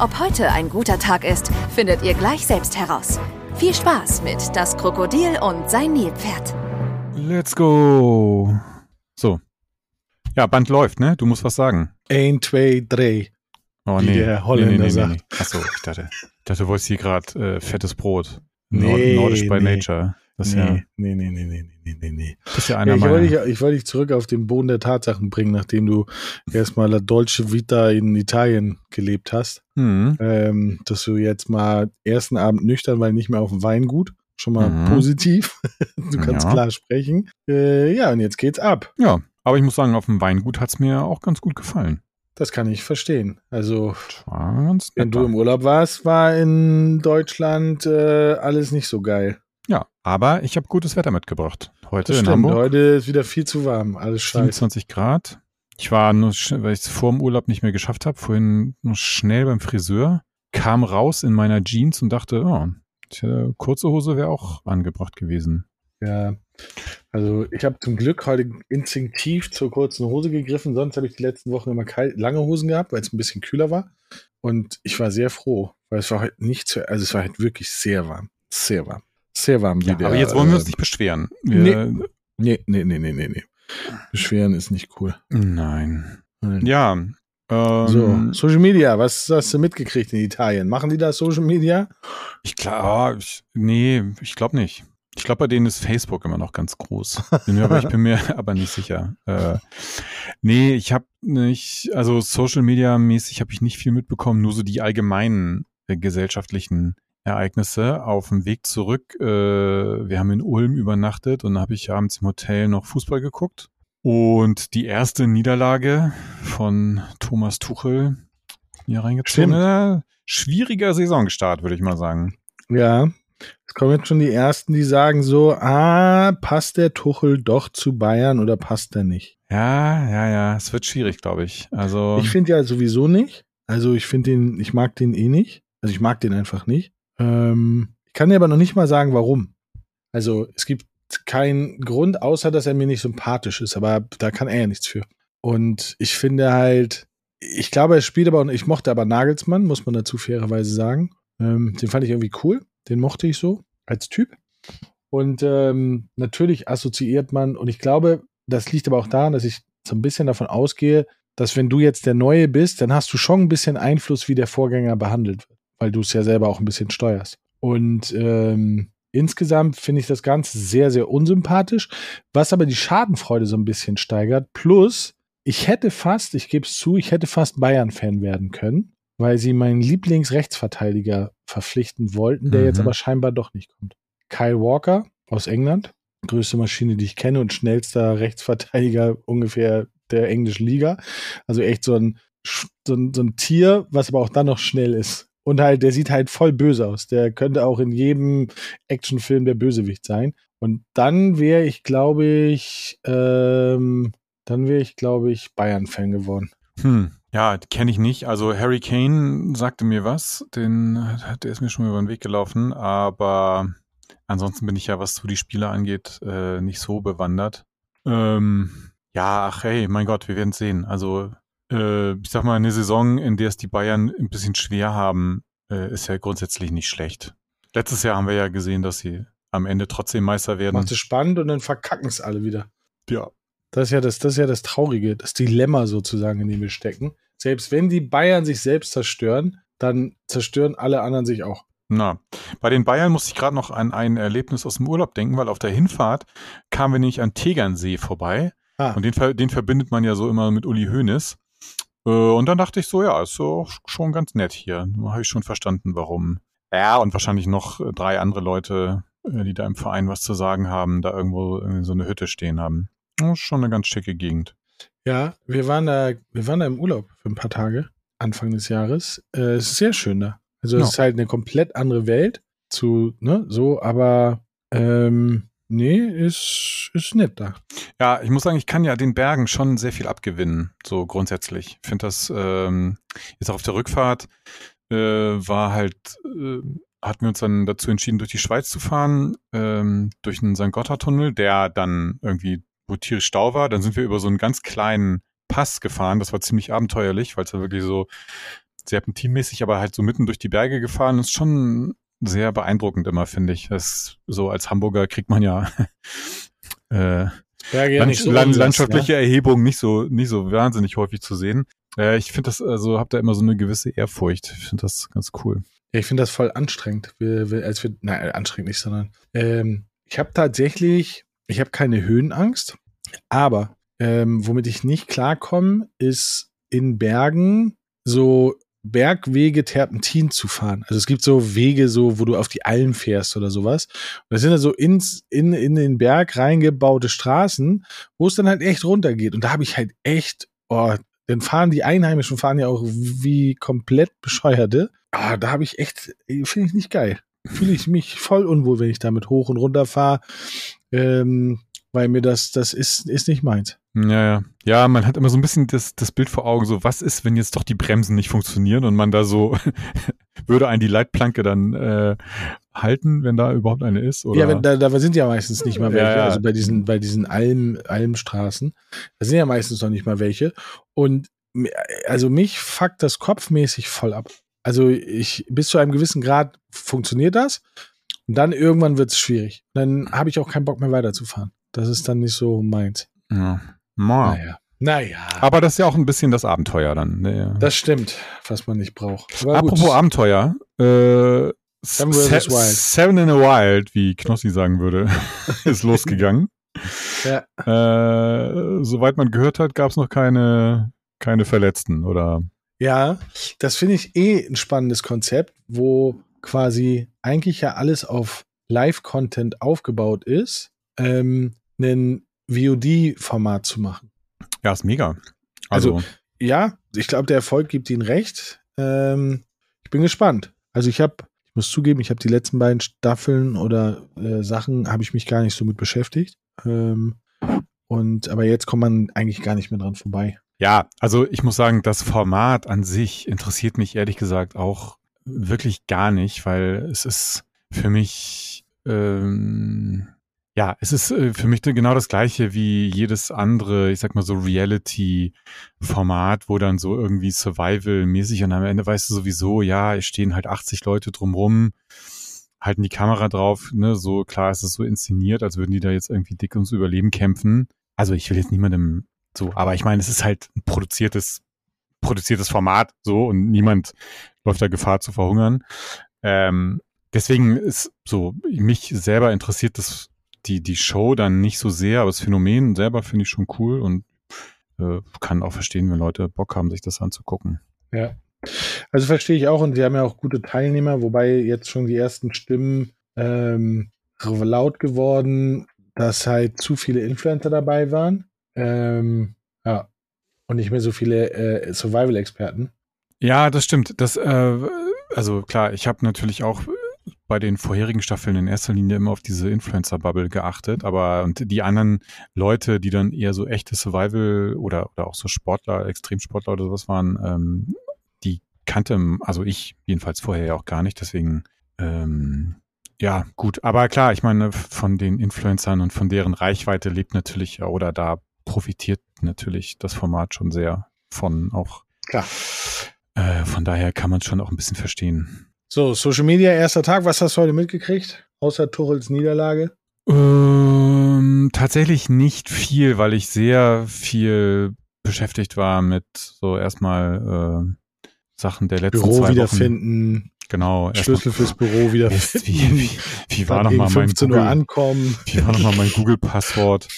Ob heute ein guter Tag ist, findet ihr gleich selbst heraus. Viel Spaß mit Das Krokodil und sein Nilpferd. Let's go. So. Ja, Band läuft, ne? Du musst was sagen. Ein, zwei, drei. Oh, wie nee. der Holländer nee, nee, nee, sagt. Nee. Achso, ich dachte, ich dachte, du wolltest hier gerade äh, fettes Brot. Nee, Nord Nordisch by nee. Nature. Das ist nee, ja, nee, nee, nee, nee, nee, nee, nee. das ist ja Ja, einer ich, meiner. wollte dich, ich wollte dich zurück auf den Boden der Tatsachen bringen, nachdem du erstmal La Dolce Vita in Italien gelebt hast. Hm. Ähm, dass du jetzt mal ersten Abend nüchtern, weil nicht mehr auf dem Weingut. Schon mal Mhm. positiv. du kannst Ja. klar sprechen. Äh, ja, und jetzt geht's ab. Ja, aber ich muss sagen, auf dem Weingut hat's mir auch ganz gut gefallen. Das kann ich verstehen. Also, wenn du im Urlaub warst, war in Deutschland äh, alles nicht so geil. Ja, aber ich habe gutes Wetter mitgebracht. Heute Das in stimmt. Hamburg. Heute ist wieder viel zu warm. Alles scheiße. 27 Grad. Ich war nur, weil ich es vor dem Urlaub nicht mehr geschafft habe, vorhin nur schnell beim Friseur, kam raus in meiner Jeans und dachte, oh, tja, kurze Hose wäre auch angebracht gewesen. Ja, also ich habe zum Glück heute instinktiv zur kurzen Hose gegriffen. Sonst habe ich die letzten Wochen immer kalt, lange Hosen gehabt, weil es ein bisschen kühler war. Und ich war sehr froh, weil es war halt nicht zu, also es war halt wirklich sehr warm. Sehr warm. Sehr warm. Ja, wie der, aber jetzt wollen wir uns äh, nicht beschweren. Wir, Nee, nee, nee, nee, nee, nee. Beschweren ist nicht cool. Nein. Nein. Ja. Ähm, So, Social Media, was hast du mitgekriegt in Italien? Machen die da Social Media? Ich glaube, ich, nee, ich glaube nicht. Ich glaube, bei denen ist Facebook immer noch ganz groß. Bin mir, aber ich bin mir aber nicht sicher. Äh, nee, ich habe nicht, also Social Media mäßig habe ich nicht viel mitbekommen, nur so die allgemeinen äh, gesellschaftlichen Ereignisse auf dem Weg zurück. Äh, wir haben in Ulm übernachtet und habe ich abends im Hotel noch Fußball geguckt. Und die erste Niederlage von Thomas Tuchel hier reingezogen. Stimmt. Äh, schwieriger Saisonstart, würde ich mal sagen. Ja. Es kommen jetzt schon die ersten, die sagen so, ah, passt der Tuchel doch zu Bayern oder passt er nicht? Ja, ja, ja, es wird schwierig, glaube ich. Also, Ich finde ja sowieso nicht. Also ich finde den, ich mag den eh nicht. Also ich mag den einfach nicht. Ähm, ich kann dir aber noch nicht mal sagen, warum. Also es gibt keinen Grund, außer dass er mir nicht sympathisch ist, aber da kann er ja nichts für. Und ich finde halt, ich glaube, er spielt aber, ich mochte aber Nagelsmann, muss man dazu fairerweise sagen. Ähm, den fand ich irgendwie cool. Den mochte ich so als Typ. Und ähm, natürlich assoziiert man, und ich glaube, das liegt aber auch daran, dass ich so ein bisschen davon ausgehe, dass wenn du jetzt der Neue bist, dann hast du schon ein bisschen Einfluss, wie der Vorgänger behandelt wird, weil du es ja selber auch ein bisschen steuerst. Und ähm, insgesamt finde ich das Ganze sehr, sehr unsympathisch, was aber die Schadenfreude so ein bisschen steigert. Plus, ich hätte fast, ich gebe es zu, ich hätte fast Bayern-Fan werden können, weil sie meinen Lieblingsrechtsverteidiger verpflichten wollten, der Mhm. jetzt aber scheinbar doch nicht kommt. Kyle Walker aus England, größte Maschine, die ich kenne und schnellster Rechtsverteidiger ungefähr der englischen Liga. Also echt so ein, so ein, so ein Tier, was aber auch dann noch schnell ist. Und halt, der sieht halt voll böse aus. Der könnte auch in jedem Actionfilm der Bösewicht sein. Und dann wäre ich, glaube ich, ähm, dann wäre ich, glaube ich, Bayern-Fan geworden. hm, ja, kenne ich nicht. Also Harry Kane sagte mir was, den, der ist mir schon über den Weg gelaufen, aber ansonsten bin ich ja, was so die Spiele angeht, äh, nicht so bewandert. Ähm, ja, ach hey, mein Gott, wir werden sehen. Also äh, ich sag mal, eine Saison, in der es die Bayern ein bisschen schwer haben, äh, ist ja grundsätzlich nicht schlecht. Letztes Jahr haben wir ja gesehen, dass sie am Ende trotzdem Meister werden. Macht es spannend und dann verkacken es alle wieder. Ja. Das ist ja das, das ist ja das Traurige, das Dilemma sozusagen, in dem wir stecken. Selbst wenn die Bayern sich selbst zerstören, dann zerstören alle anderen sich auch. Na, bei den Bayern musste ich gerade noch an ein Erlebnis aus dem Urlaub denken, weil auf der Hinfahrt kamen wir nämlich an Tegernsee vorbei. Ah, Und den, den verbindet man ja so immer mit Uli Hoeneß. Äh, Und dann dachte ich so, ja, ist so schon ganz nett hier. Da habe ich schon verstanden, warum. Ja, und wahrscheinlich noch äh, drei andere Leute, äh, die da im Verein was zu sagen haben, da irgendwo so eine Hütte stehen haben. Das ist schon eine ganz schicke Gegend. ja, wir waren da, wir waren da im Urlaub für ein paar Tage, Anfang des Jahres. Äh, es ist sehr schön da. Also es Ja. ist halt eine komplett andere Welt. zu, ne, so, aber ähm, nee, ist, ist nett da. Ja, ich muss sagen, ich kann ja den Bergen schon sehr viel abgewinnen, so grundsätzlich. Ich finde das ähm, jetzt auch auf der Rückfahrt äh, war halt, äh, hatten wir uns dann dazu entschieden, durch die Schweiz zu fahren, ähm, durch einen St. Gotthard-Tunnel, der dann irgendwie, wo tierisch Stau war. Dann sind wir über so einen ganz kleinen Pass gefahren. Das war ziemlich abenteuerlich, weil es da wirklich so serpentinmäßig, aber halt so mitten durch die Berge gefahren. Ist schon sehr beeindruckend immer, finde ich. Das, so als Hamburger kriegt man ja äh, Berge ja Land, nicht so Land, landschaftliche Erhebung nicht so nicht so wahnsinnig häufig zu sehen. Äh, ich finde das, also habe da immer so eine gewisse Ehrfurcht. Ich finde das ganz cool. Ja, ich finde das voll anstrengend. Wir, wir, als wir, nein, anstrengend nicht, sondern ähm, ich habe tatsächlich, ich habe keine Höhenangst, aber ähm, womit ich nicht klarkomme, ist in Bergen so Bergwege Terpentin zu fahren. Also es gibt so Wege, so wo du auf die Alm fährst oder sowas. Und das sind dann so ins, in, in den Berg reingebaute Straßen, wo es dann halt echt runtergeht. Und da habe ich halt echt, oh, dann fahren die Einheimischen fahren ja auch wie komplett Bescheuerte. Ah, da habe ich echt, finde ich nicht geil. Fühle ich mich voll unwohl, wenn ich damit hoch und runter fahre. Ähm, weil mir das, das ist, ist nicht meins. Ja, ja. Ja, man hat immer so ein bisschen das, das Bild vor Augen, so was ist, wenn jetzt doch die Bremsen nicht funktionieren und man da so, würde einen die Leitplanke dann äh, halten, wenn da überhaupt eine ist? Oder? Ja, wenn, da, da sind ja meistens nicht mal Ja, welche. ja. Also bei diesen, bei diesen Alm, Almstraßen, da sind ja meistens noch nicht mal welche. Und also mich fuckt das kopfmäßig voll ab. Also ich, bis zu einem gewissen Grad funktioniert das. Und dann irgendwann wird es schwierig. Dann habe ich auch keinen Bock mehr weiterzufahren. Das ist dann nicht so meins. ja. Ma. Naja. Naja. Aber das ist ja auch ein bisschen das Abenteuer dann. Ne? Das stimmt, was man nicht braucht. Aber Apropos gut. Abenteuer, äh, Seven. Seven in a Wild, wie Knossi sagen würde, ist losgegangen. Ja. Äh, soweit man gehört hat, gab es noch keine, keine Verletzten, oder? Ja, das finde ich eh ein spannendes Konzept, wo quasi eigentlich ja alles auf Live-Content aufgebaut ist, ähm, ein VOD-Format zu machen. Ja, ist mega. Also, Ja, ich glaube, der Erfolg gibt ihnen recht. Ähm, ich bin gespannt. Also ich habe, ich muss zugeben, ich habe die letzten beiden Staffeln oder äh, Sachen habe ich mich gar nicht so mit beschäftigt. Ähm, und aber jetzt kommt man eigentlich gar nicht mehr dran vorbei. ja, also ich muss sagen, das Format an sich interessiert mich ehrlich gesagt auch wirklich gar nicht, weil es ist für mich, ähm, ja, es ist äh, für mich genau das gleiche wie jedes andere, ich sag mal so Reality-Format, wo dann so irgendwie Survival-mäßig und am Ende weißt du sowieso, ja, es stehen halt 80 Leute drumrum, halten die Kamera drauf, ne, so klar ist es so inszeniert, als würden die da jetzt irgendwie dick ums Überleben kämpfen. Also ich will jetzt niemandem so, aber ich meine, es ist halt ein produziertes, produziertes Format, so, und niemand läuft da Gefahr zu verhungern. Ähm, deswegen ist so, mich selber interessiert das, die, die Show dann nicht so sehr, aber das Phänomen selber finde ich schon cool und äh, kann auch verstehen, wenn Leute Bock haben, sich das anzugucken. Ja. Also verstehe ich auch und sie haben ja auch gute Teilnehmer, wobei jetzt schon die ersten Stimmen ähm, laut geworden, dass halt zu viele Influencer dabei waren. Ähm, ja. Und nicht mehr so viele äh, Survival-Experten. Ja, das stimmt. Das, äh, also klar, ich habe natürlich auch bei den vorherigen Staffeln in erster Linie immer auf diese Influencer-Bubble geachtet, aber und die anderen Leute, die dann eher so echte Survival oder, oder auch so Sportler, Extremsportler oder sowas waren, ähm, die kannte, also ich jedenfalls vorher ja auch gar nicht, deswegen ähm, ja, gut. Aber klar, ich meine, von den Influencern und von deren Reichweite lebt natürlich oder da profitiert natürlich das Format schon sehr von auch. Klar. Äh, von daher kann man schon auch ein bisschen verstehen. So, Social Media, erster Tag. Was hast du heute mitgekriegt? Außer Tuchels Niederlage? Ähm, tatsächlich nicht viel, weil ich sehr viel beschäftigt war mit so erstmal äh, Sachen der letzten Büro zwei Wochen. wiederfinden, Genau. Schlüssel fürs Büro wiederfinden. wie, wie, wie war nochmal mein 15 Uhr Google, ankommen. wie war noch mal mein Google-Passwort?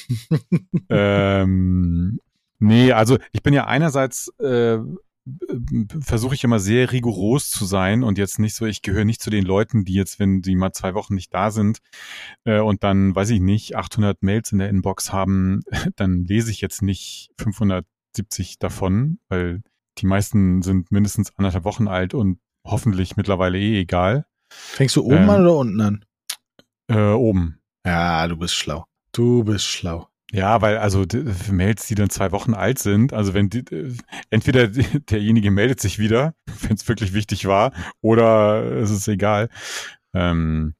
ähm, nee, also ich bin ja einerseits äh, versuche ich immer sehr rigoros zu sein und jetzt nicht so, ich gehöre nicht zu den Leuten, die jetzt, wenn die mal zwei Wochen nicht da sind äh, und dann, weiß ich nicht, 800 Mails in der Inbox haben, dann lese ich jetzt nicht 570 davon, weil die meisten sind mindestens anderthalb Wochen alt und hoffentlich mittlerweile eh egal. Fängst du oben Ähm. an oder unten an? Äh, oben. Ja, du bist schlau. Du bist schlau. Ja, weil also die, Mails, die dann zwei Wochen alt sind, also wenn die, entweder derjenige meldet sich wieder, wenn es wirklich wichtig war, oder es ist egal. Ähm,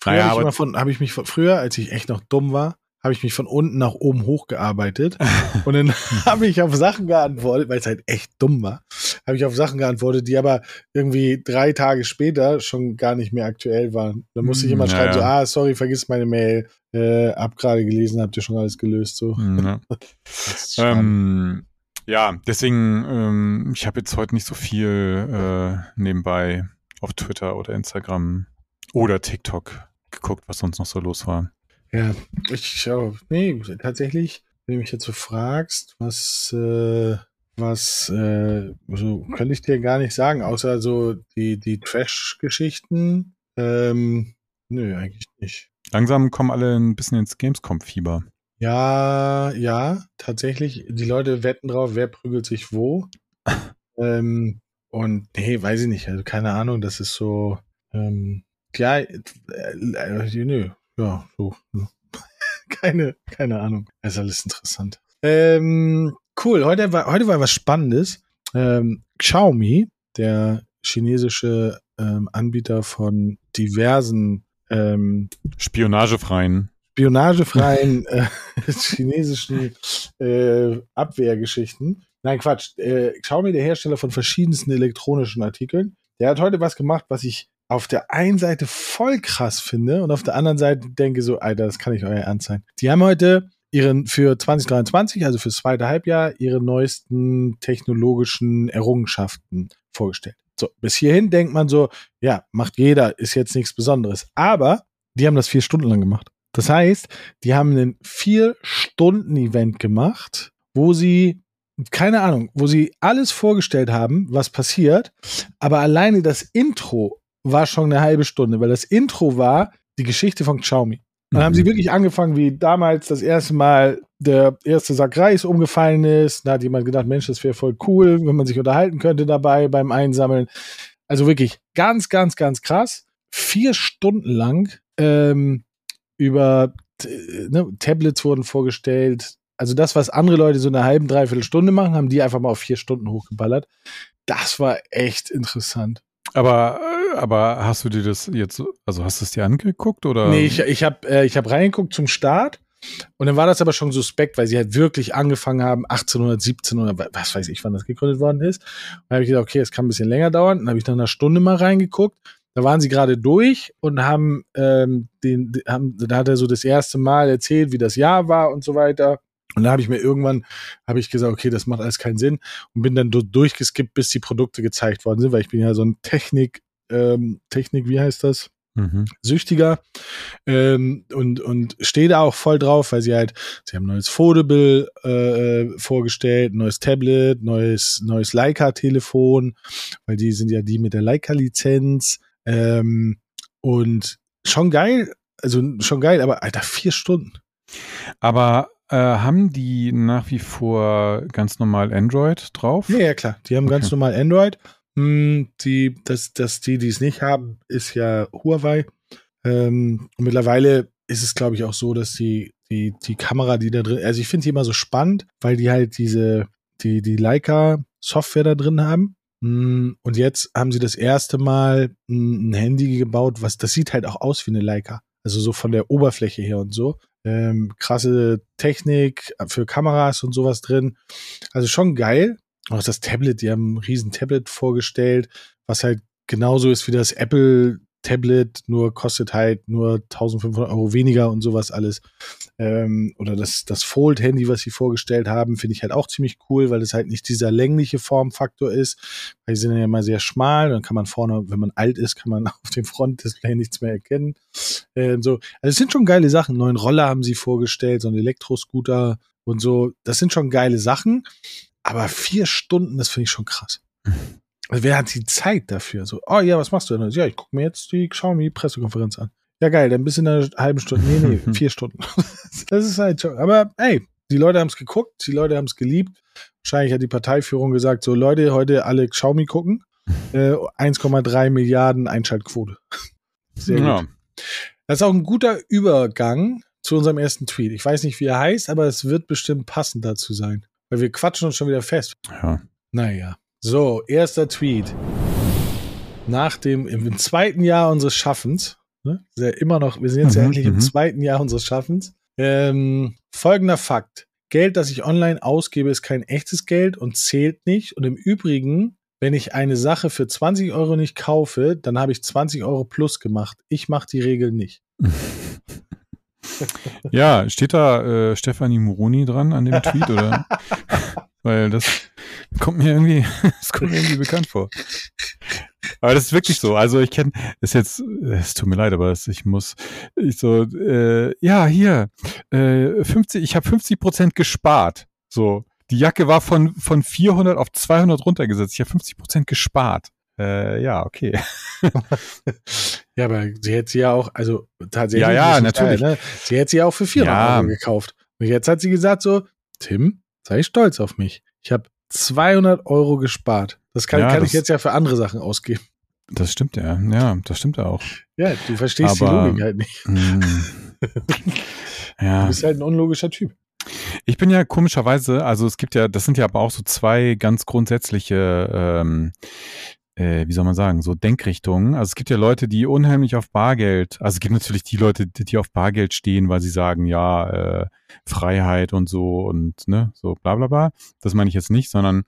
Früher Naja, habe ich, hab ich mich von, früher, als ich echt noch dumm war, habe ich mich von unten nach oben hochgearbeitet. und dann habe ich auf Sachen geantwortet, weil es halt echt dumm war, habe ich auf Sachen geantwortet, die aber irgendwie drei Tage später schon gar nicht mehr aktuell waren. Da musste ich immer Hm, Ja, schreiben, so, ja. ah, sorry, vergiss meine Mail. Äh, hab gerade gelesen, habt ihr schon alles gelöst. So. ja. Ist schade. ähm, ja, deswegen, ähm, ich habe jetzt heute nicht so viel äh, nebenbei auf Twitter oder Instagram oder TikTok geguckt, was sonst noch so los war. Ja, ich schau. Nee, tatsächlich, wenn du mich jetzt so fragst, was, äh, was, äh, so könnte ich dir gar nicht sagen, außer so die, die Trash-Geschichten. Ähm, nö, eigentlich nicht. Langsam kommen alle ein bisschen ins Gamescom-Fieber. Ja, ja, tatsächlich. Die Leute wetten drauf, wer prügelt sich wo. ähm, und nee, weiß ich nicht. Also keine Ahnung, das ist so. Ähm, ja, äh, äh, nö, ja, so. keine, keine Ahnung. Das ist alles interessant. Ähm, cool. Heute war, heute war was Spannendes. Ähm, Xiaomi, der chinesische ähm, Anbieter von diversen ähm, Spionagefreien. spionagefreien äh, chinesischen äh, Abwehrgeschichten. Nein, Quatsch. Äh, Xiaomi, der Hersteller von verschiedensten elektronischen Artikeln, der hat heute was gemacht, was ich auf der einen Seite voll krass finde und auf der anderen Seite denke so, Alter, das kann nicht euer Ernst sein. Die haben heute ihren für 2023, also fürs zweite Halbjahr, ihre neuesten technologischen Errungenschaften vorgestellt. So, bis hierhin denkt man so, ja, macht jeder, ist jetzt nichts Besonderes. Aber die haben das vier Stunden lang gemacht. Das heißt, die haben ein vier Stunden Event gemacht, wo sie keine Ahnung, wo sie alles vorgestellt haben, was passiert, aber alleine das Intro war schon eine halbe Stunde, weil das Intro war die Geschichte von Xiaomi. Dann haben sie wirklich angefangen, wie damals das erste Mal der erste Sack Reis umgefallen ist. Da hat jemand gedacht, Mensch, das wäre voll cool, wenn man sich unterhalten könnte dabei beim Einsammeln. Also wirklich ganz, ganz, ganz krass. Vier Stunden lang ähm, über ne, Tablets wurden vorgestellt. Also das, was andere Leute so eine halben, dreiviertel Stunde machen, haben die einfach mal auf vier Stunden hochgeballert. Das war echt interessant. Aber, äh, aber hast du dir das jetzt, also hast du es dir angeguckt oder? Nee, ich, ich habe äh, hab reingeguckt zum Start und dann war das aber schon suspekt, weil sie halt wirklich angefangen haben, 1817 oder wa- was weiß ich, wann das gegründet worden ist. Und dann habe ich gedacht, okay, es kann ein bisschen länger dauern. Dann habe ich nach einer Stunde mal reingeguckt. Da waren sie gerade durch und haben den, den, haben, da hat er so das erste Mal erzählt, wie das Jahr war und so weiter. Und da habe ich mir irgendwann, habe ich gesagt, okay, das macht alles keinen Sinn und bin dann durchgeskippt, bis die Produkte gezeigt worden sind, weil ich bin ja so ein Technik, ähm, Technik, wie heißt das? Mhm. Süchtiger ähm, und, und stehe da auch voll drauf, weil sie halt, sie haben ein neues Foldable äh, vorgestellt, ein neues Tablet, neues, neues Leica-Telefon, weil die sind ja die mit der Leica-Lizenz ähm, und schon geil, also schon geil, aber Alter, vier Stunden. Aber äh, haben die nach wie vor ganz normal Android drauf? Ja, ja, klar. Die haben ganz Okay. normal Android. Hm, Die, das, das, die, die es nicht haben, ist ja Huawei. Ähm, und mittlerweile ist es, glaube ich, auch so, dass die, die, die Kamera, die da drin, also ich finde die immer so spannend, weil die halt diese, die, die Leica-Software da drin haben. Hm, Und jetzt haben sie das erste Mal ein Handy gebaut, was, das sieht halt auch aus wie eine Leica. Also so von der Oberfläche her und so. Ähm, krasse Technik für Kameras und sowas drin. Also schon geil. Auch das Tablet, die haben ein riesen Tablet vorgestellt, was halt genauso ist wie das Apple Tablet, nur kostet halt nur 1500 Euro weniger und sowas alles. Ähm, oder das, das Fold-Handy, was sie vorgestellt haben, finde ich halt auch ziemlich cool, weil es halt nicht dieser längliche Formfaktor ist. Weil die sind ja immer sehr schmal, dann kann man vorne, wenn man alt ist, kann man auf dem Frontdisplay nichts mehr erkennen. Ähm, so. Also es sind schon geile Sachen. Neuen Roller haben sie vorgestellt, so einen Elektroscooter und so. Das sind schon geile Sachen. Aber vier Stunden, das finde ich schon krass. Also wer hat die Zeit dafür? So, oh ja, was machst du denn? Ja, ich gucke mir jetzt die Xiaomi-Pressekonferenz an. Ja, geil, dann bist du in einer halben Stunde. Nee, nee, vier Stunden. das ist halt schon. Aber ey, die Leute haben es geguckt, die Leute haben es geliebt. Wahrscheinlich hat die Parteiführung gesagt, so Leute, heute alle Xiaomi gucken. Äh, 1,3 Milliarden Einschaltquote. Sehr ja. gut. Das ist auch ein guter Übergang zu unserem ersten Tweet. Ich weiß nicht, wie er heißt, aber es wird bestimmt passend dazu sein. Weil wir quatschen uns schon wieder fest. ja. Naja. So, erster Tweet. Nach dem, im zweiten Jahr unseres Schaffens, ne? Ja immer noch, wir sind jetzt ja Mhm, endlich im mhm. zweiten Jahr unseres Schaffens. Ähm, folgender Fakt. Geld, das ich online ausgebe, ist kein echtes Geld und zählt nicht. Und im Übrigen, wenn ich eine Sache für 20 Euro nicht kaufe, dann habe ich 20 Euro plus gemacht. Ich mache die Regel nicht. Ja, steht da äh, Stefanie Moroni dran an dem Tweet oder? Weil das kommt mir irgendwie, das kommt mir irgendwie bekannt vor. Aber das ist wirklich so. Also ich kenne, ist jetzt, es tut mir leid, aber das, ich muss, ich so, äh, ja hier, äh, 50, ich habe 50 Prozent gespart. So, die Jacke war von von 400 auf 200 runtergesetzt. Ich habe 50 Prozent gespart. Äh, ja, okay. Ja, aber sie hätte sie ja auch, also tatsächlich. Ja, ja, natürlich. Geil, ne? Sie hätte sie ja auch für 400 Ja. Euro gekauft. Und jetzt hat sie gesagt so, Tim, sei stolz auf mich. Ich habe 200 Euro gespart. Das kann, Ja, kann das- ich jetzt ja für andere Sachen ausgeben. Das stimmt ja. Ja, das stimmt ja auch. Ja, du verstehst Aber- die Logik halt nicht. Du ja. bist halt ein unlogischer Typ. Ich bin ja komischerweise, also es gibt ja, das sind ja aber auch so zwei ganz grundsätzliche, ähm, äh, wie soll man sagen, so Denkrichtungen. Also es gibt ja Leute, die unheimlich auf Bargeld, also es gibt natürlich die Leute, die, die auf Bargeld stehen, weil sie sagen, ja, äh, Freiheit und so und ne, so bla bla bla. Das meine ich jetzt nicht, sondern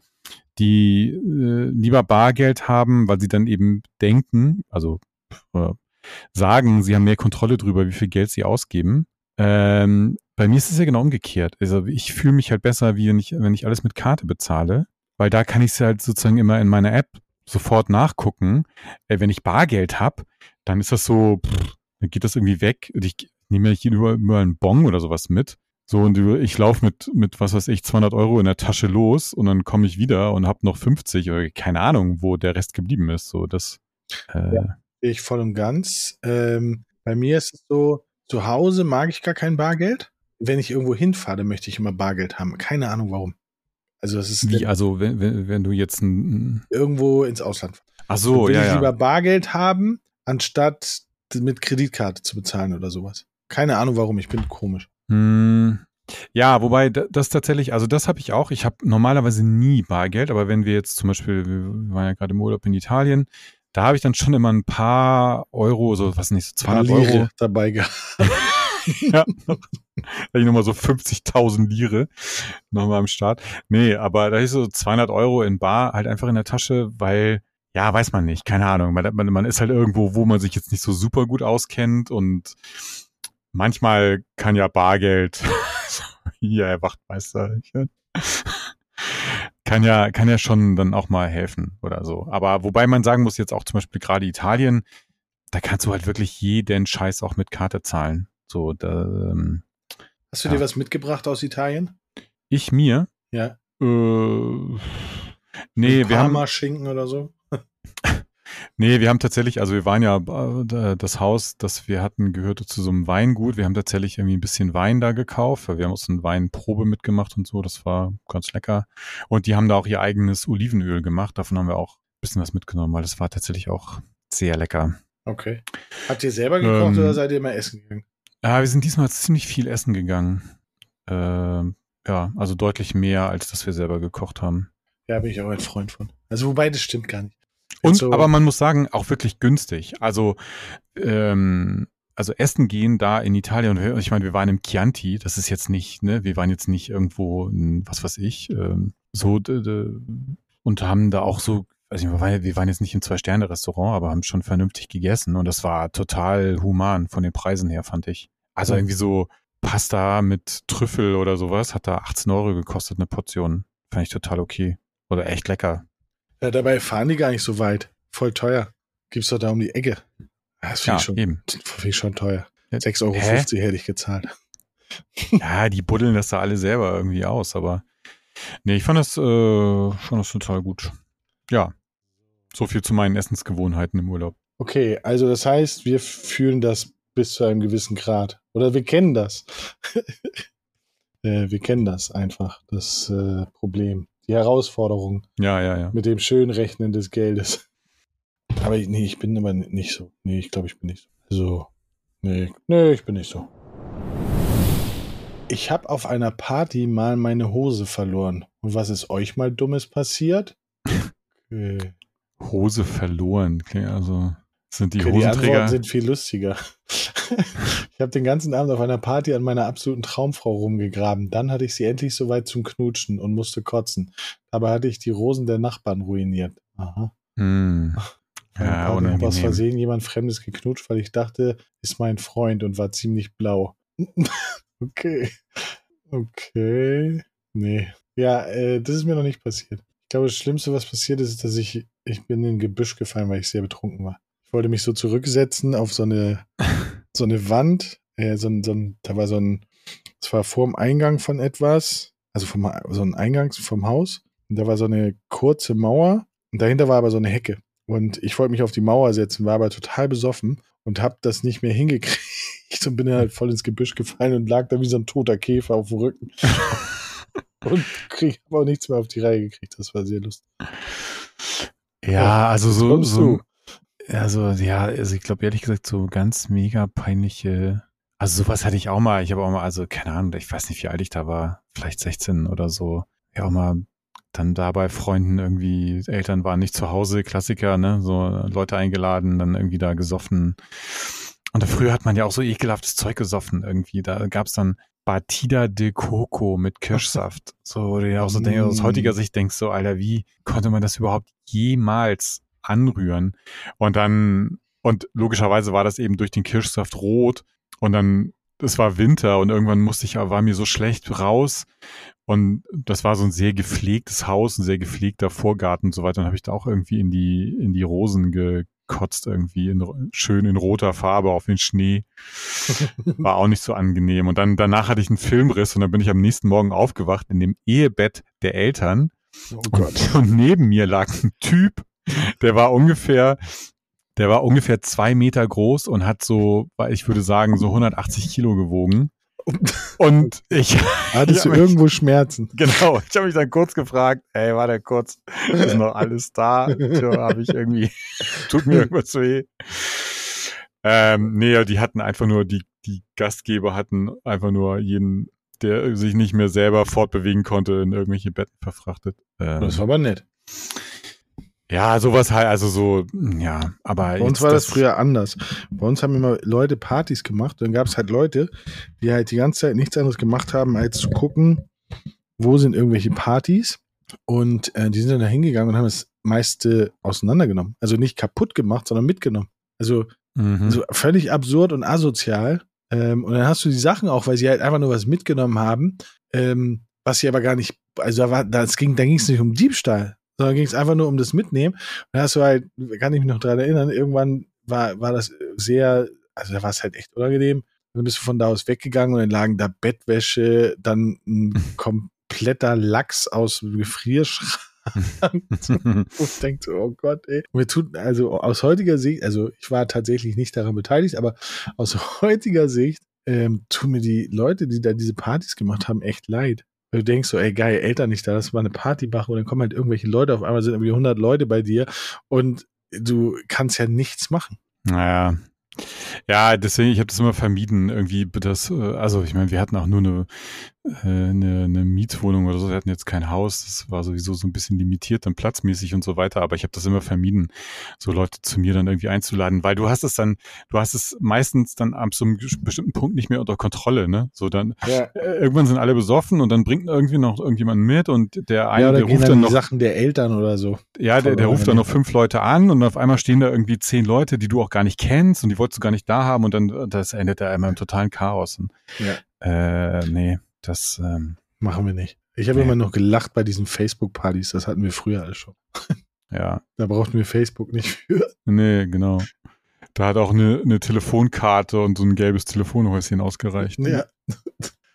die äh, lieber Bargeld haben, weil sie dann eben denken, also äh, sagen, sie haben mehr Kontrolle drüber, wie viel Geld sie ausgeben. Ähm, bei mir ist es ja genau umgekehrt. Also ich fühle mich halt besser, wie wenn ich, wenn ich alles mit Karte bezahle, weil da kann ich es halt sozusagen immer in meiner App sofort nachgucken. Äh, wenn ich Bargeld habe, dann ist das so, pff, dann geht das irgendwie weg. Und ich nehme ja über, über einen Bon oder sowas mit. So, und ich laufe mit, mit, was weiß ich, 200 Euro in der Tasche los und dann komme ich wieder und habe noch 50 oder keine Ahnung, wo der Rest geblieben ist. So, das, äh, Ja. Ich voll und ganz. Ähm, bei mir ist es so, zu Hause mag ich gar kein Bargeld. Wenn ich irgendwo hinfahre, möchte ich immer Bargeld haben. Keine Ahnung warum. Also das ist wie, also wenn, wenn, wenn du jetzt ein, irgendwo ins Ausland. ach so, will ja, ich ja. lieber Bargeld haben, anstatt mit Kreditkarte zu bezahlen oder sowas. Keine Ahnung warum, ich bin komisch. Hm, Ja, wobei da- das tatsächlich, also das habe ich auch. Ich habe normalerweise nie Bargeld, aber wenn wir jetzt zum Beispiel, wir waren ja gerade im Urlaub in Italien, da habe ich dann schon immer ein paar Euro, so was nicht, so 200 Lire Euro. dabei gehabt. ja, ich nochmal so 50.000 Lire nochmal am Start. Nee, aber da ist so 200 Euro in Bar halt einfach in der Tasche, weil, ja, weiß man nicht, keine Ahnung. Man, man, man ist halt irgendwo, wo man sich jetzt nicht so super gut auskennt und manchmal kann ja Bargeld, hier, Herr Wachtmeister, ich, kann ja, kann ja schon dann auch mal helfen oder so. Aber wobei man sagen muss, jetzt auch zum Beispiel gerade Italien, da kannst du halt wirklich jeden Scheiß auch mit Karte zahlen. So, da, ähm, Hast du Ja. dir was mitgebracht aus Italien? ich mir, Ja. äh, nee, wir haben, Schinken oder so? nee, wir haben tatsächlich, also wir waren ja, äh, das Haus, das wir hatten, gehörte zu so einem Weingut. Wir haben tatsächlich irgendwie ein bisschen Wein da gekauft, wir haben uns eine Weinprobe mitgemacht und so. Das war ganz lecker. Und die haben da auch ihr eigenes Olivenöl gemacht. Davon haben wir auch ein bisschen was mitgenommen, weil das war tatsächlich auch sehr lecker. Okay. Habt ihr selber gekocht Ähm, oder seid ihr immer essen gegangen? Ja, wir sind diesmal ziemlich viel essen gegangen. Ähm, ja, also deutlich mehr, als dass wir selber gekocht haben. Ja, bin ich auch ein Freund von. Also wobei, das stimmt gar nicht. Und so- aber man muss sagen, auch wirklich günstig. Also ähm, also essen gehen da in Italien. Und ich meine, wir waren im Chianti. Das ist jetzt nicht, ne? Wir waren jetzt nicht irgendwo, in, was weiß ich, ähm, so und haben da auch so. Also wir waren, wir waren jetzt nicht im Zwei-Sterne-Restaurant, aber haben schon vernünftig gegessen und das war total human von den Preisen her, fand ich. Also irgendwie so Pasta mit Trüffel oder sowas hat da 18 Euro gekostet, eine Portion. Fand ich total okay. Oder echt lecker. Ja, dabei fahren die gar nicht so weit. Voll teuer. Gibt's doch da um die Ecke. Das finde Ja, ich, schon- eben. finde ich schon teuer. Ja, 6,50 Euro hä? hätte ich gezahlt. Ja, die buddeln das da alle selber irgendwie aus, aber nee, ich fand das, äh, fand das total gut. Ja. So viel zu meinen Essensgewohnheiten im Urlaub. Okay, also das heißt, wir fühlen das bis zu einem gewissen Grad. Oder wir kennen das. äh, wir kennen das einfach, das äh, Problem. Die Herausforderung Ja, ja, ja. mit dem Schönrechnen des Geldes. Aber ich, nee, ich bin aber nicht so. Nee, ich glaube, ich bin nicht so. Also, nee, nee, ich bin nicht so. Ich habe auf einer Party mal meine Hose verloren. Und was ist euch mal Dummes passiert? Okay. Hose verloren. Okay, also sind die okay, Hosenträger. Die Antworten sind viel lustiger. ich habe den ganzen Abend auf einer Party an meiner absoluten Traumfrau rumgegraben. Dann hatte ich sie endlich soweit zum Knutschen und musste kotzen. Dabei hatte ich die Rosen der Nachbarn ruiniert. Aha. Hm. Ja, ich habe aus Versehen jemand Fremdes geknutscht, weil ich dachte, ist mein Freund und war ziemlich blau. okay. Okay. Nee. Ja, äh, das ist mir noch nicht passiert. Ich glaube, das Schlimmste, was passiert ist, ist, dass ich, ich bin in ein Gebüsch gefallen, weil ich sehr betrunken war. Ich wollte mich so zurücksetzen auf so eine, so eine Wand. Äh, so ein, so ein, da war so ein, es war vor dem Eingang von etwas, also vom, so ein Eingang vom Haus. Und da war so eine kurze Mauer und dahinter war aber so eine Hecke. Und ich wollte mich auf die Mauer setzen, war aber total besoffen und habe das nicht mehr hingekriegt und bin halt voll ins Gebüsch gefallen und lag da wie so ein toter Käfer auf dem Rücken. und krieg aber auch nichts mehr auf die Reihe gekriegt. Das war sehr lustig. Ja, also so, so also ja, also ich glaube ehrlich gesagt so ganz mega peinliche also sowas hatte ich auch mal. Ich habe auch mal, also keine Ahnung, ich weiß nicht, wie alt ich da war, vielleicht 16 oder so. Ja, auch mal dann da bei Freunden irgendwie, Eltern waren nicht zu Hause, Klassiker, ne, so Leute eingeladen, dann irgendwie da gesoffen. Und früher hat man ja auch so ekelhaftes Zeug gesoffen irgendwie. Da gab's dann Batida de Coco mit Kirschsaft. So, du ja auch so denkst, aus heutiger Sicht denkst so, Alter, wie konnte man das überhaupt jemals anrühren? Und dann, und logischerweise war das eben durch den Kirschsaft rot und dann es war Winter und irgendwann musste ich, war mir so schlecht raus. Und das war so ein sehr gepflegtes Haus, ein sehr gepflegter Vorgarten und so weiter. Dann habe ich da auch irgendwie in die, in die Rosen gekotzt, irgendwie in, schön in roter Farbe auf den Schnee. War auch nicht so angenehm. Und dann danach hatte ich einen Filmriss und dann bin ich am nächsten Morgen aufgewacht in dem Ehebett der Eltern. Oh Gott. Und, und neben mir lag ein Typ, der war ungefähr der war ungefähr zwei Meter groß und hat so, ich würde sagen, so 180 Kilo gewogen. Und ich. Hattest du irgendwo Schmerzen? Genau. Ich habe mich dann kurz gefragt, ey, war der kurz, ist noch alles da? Habe ich irgendwie, tut mir irgendwas weh. Ähm, nee, die hatten einfach nur, die, die Gastgeber hatten einfach nur jeden, der sich nicht mehr selber fortbewegen konnte, in irgendwelche Betten verfrachtet. Ähm, das war aber nett. Ja, sowas halt, also so, ja, aber. Bei uns war das, das, früher anders. Bei uns haben immer Leute Partys gemacht. Dann gab es halt Leute, die halt die ganze Zeit nichts anderes gemacht haben, als zu gucken, wo sind irgendwelche Partys. Und äh, die sind dann da hingegangen und haben das meiste auseinandergenommen. Also nicht kaputt gemacht, sondern mitgenommen. Also mhm. so völlig absurd und asozial. Ähm, und dann hast du die Sachen auch, weil sie halt einfach nur was mitgenommen haben, ähm, was sie aber gar nicht, also da war, da ging es nicht um Diebstahl, sondern ging es einfach nur um das Mitnehmen. Und da hast du halt, kann ich mich noch dran erinnern, irgendwann war, war das sehr, also da war es halt echt unangenehm. Dann bist du von da aus weggegangen und dann lagen da Bettwäsche, dann ein kompletter Lachs aus dem Gefrierschrank. und denkt so, oh Gott, ey. Und mir tut, also aus heutiger Sicht, also ich war tatsächlich nicht daran beteiligt, aber aus heutiger Sicht ähm, tun mir die Leute, die da diese Partys gemacht haben, echt leid du denkst so, ey, geil, Eltern nicht da, das war eine Party machen und dann kommen halt irgendwelche Leute, auf einmal sind irgendwie 100 Leute bei dir und du kannst ja nichts machen. Naja, ja, deswegen, ich habe das immer vermieden, irgendwie das, äh, also ich meine, wir hatten auch nur eine, eine, eine Mietwohnung oder so, wir hatten jetzt kein Haus, das war sowieso so ein bisschen limitiert dann platzmäßig und so weiter, aber ich habe das immer vermieden, so Leute zu mir dann irgendwie einzuladen, weil du hast es dann, du hast es meistens dann ab so einem bestimmten Punkt nicht mehr unter Kontrolle, ne? So dann ja. Äh, irgendwann sind alle besoffen und dann bringt irgendwie noch irgendjemand mit und der eine, ja, der ruft dann, dann noch Sachen der Eltern oder so. Ja, der, der ruft dann noch fünf Leute an und auf einmal stehen da irgendwie zehn Leute, die du auch gar nicht kennst und die wolltest du gar nicht da haben und dann das endet ja immer im totalen Chaos. Und, ja. Äh, nee. Das ähm, machen wir nicht. Ich habe nee. immer noch gelacht bei diesen Facebook-Partys. Das hatten wir früher alle schon. Ja. Da brauchten wir Facebook nicht für. Nee, genau. Da hat auch eine, eine Telefonkarte und so ein gelbes Telefonhäuschen ausgereicht. Ja.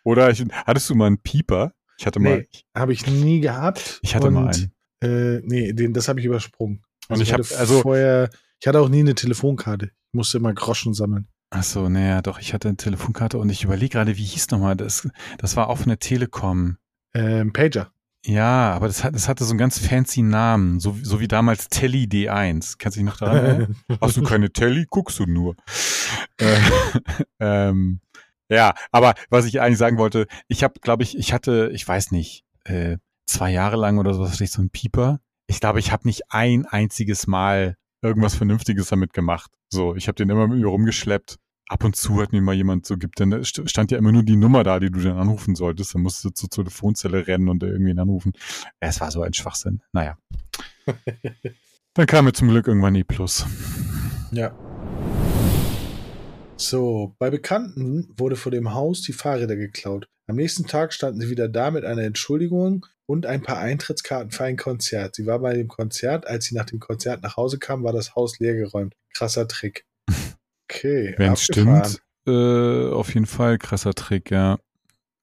Oder ich, hattest du mal einen Pieper? Ich hatte mal. Nee, habe ich nie gehabt. Ich hatte und, mal einen. Äh, nee, den, das habe ich übersprungen. Also und ich habe also vorher, ich hatte auch nie eine Telefonkarte. Ich musste immer Groschen sammeln. Ach so, naja, doch, ich hatte eine Telefonkarte und ich überlege gerade, wie hieß nochmal das? Das war auf einer Telekom. Ähm, Pager. Ja, aber das, hat, das hatte so einen ganz fancy Namen, so, so wie damals Telly D1. Kannst du dich noch daran erinnern? Hast du keine Telly? Guckst du nur. äh, ähm, ja, aber was ich eigentlich sagen wollte, ich habe, glaube ich, ich hatte, ich weiß nicht, äh, zwei Jahre lang oder so hatte ich so einen Pieper. Ich glaube, ich habe nicht ein einziges Mal irgendwas Vernünftiges damit gemacht. So, ich habe den immer mit mir rumgeschleppt ab und zu hat mir mal jemand so gibt, dann stand ja immer nur die Nummer da, die du dann anrufen solltest. Dann musst du zur Telefonzelle rennen und irgendwie anrufen. Es war so ein Schwachsinn. Naja. dann kam mir zum Glück irgendwann E Plus. Ja. So, bei Bekannten wurde vor dem Haus die Fahrräder geklaut. Am nächsten Tag standen sie wieder da mit einer Entschuldigung und ein paar Eintrittskarten für ein Konzert. Sie war bei dem Konzert, als sie nach dem Konzert nach Hause kam, war das Haus leergeräumt. Krasser Trick. Okay. Wenn es stimmt, äh, auf jeden Fall krasser Trick, ja.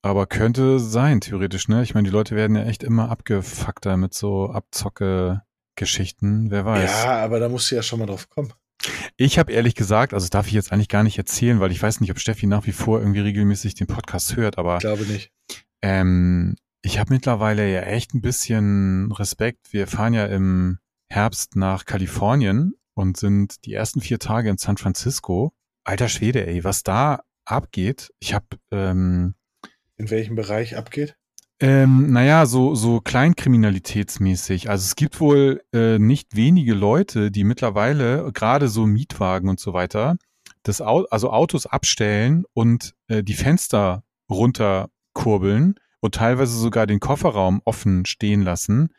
Aber könnte sein, theoretisch, ne? Ich meine, die Leute werden ja echt immer abgefuckter mit so Abzocke-Geschichten, wer weiß. Ja, aber da musst du ja schon mal drauf kommen. Ich habe ehrlich gesagt, also das darf ich jetzt eigentlich gar nicht erzählen, weil ich weiß nicht, ob Steffi nach wie vor irgendwie regelmäßig den Podcast hört, aber. Ich glaube nicht. Ähm, ich habe mittlerweile ja echt ein bisschen Respekt. Wir fahren ja im Herbst nach Kalifornien und sind die ersten vier Tage in San Francisco. Alter Schwede, ey, was da abgeht. Ich habe ähm, in welchem Bereich abgeht? Ähm, naja, so, so kleinkriminalitätsmäßig. Also es gibt wohl äh, nicht wenige Leute, die mittlerweile gerade so Mietwagen und so weiter, das Au also Autos abstellen und äh, die Fenster runterkurbeln und teilweise sogar den Kofferraum offen stehen lassen.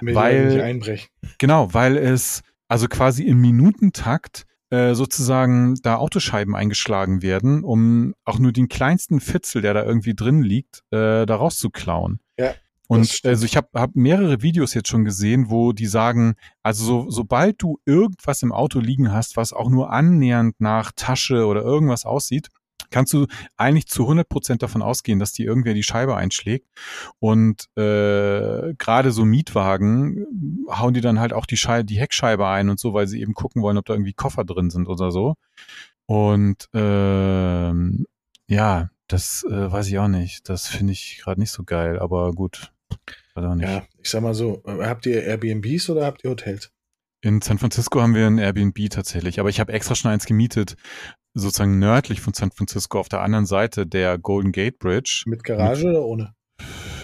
Will weil, nicht einbrechen. Genau, weil es also quasi im Minutentakt äh, sozusagen da Autoscheiben eingeschlagen werden, um auch nur den kleinsten Fitzel, der da irgendwie drin liegt, äh, da rauszuklauen. Ja. Und also ich habe hab mehrere Videos jetzt schon gesehen, wo die sagen, also so, sobald du irgendwas im Auto liegen hast, was auch nur annähernd nach Tasche oder irgendwas aussieht, kannst du eigentlich zu 100 Prozent davon ausgehen, dass dir irgendwer die Scheibe einschlägt. Und äh, gerade so Mietwagen hauen die dann halt auch die, die Heckscheibe ein und so, weil sie eben gucken wollen, ob da irgendwie Koffer drin sind oder so. Und äh, ja, das äh, weiß ich auch nicht. Das finde ich gerade nicht so geil, aber gut. Ja, ich sag mal so, habt ihr Airbnbs oder habt ihr Hotels? In San Francisco haben wir ein Airbnb tatsächlich, aber ich habe extra schon eins gemietet, sozusagen nördlich von San Francisco auf der anderen Seite der Golden Gate Bridge. Mit Garage mit, oder ohne?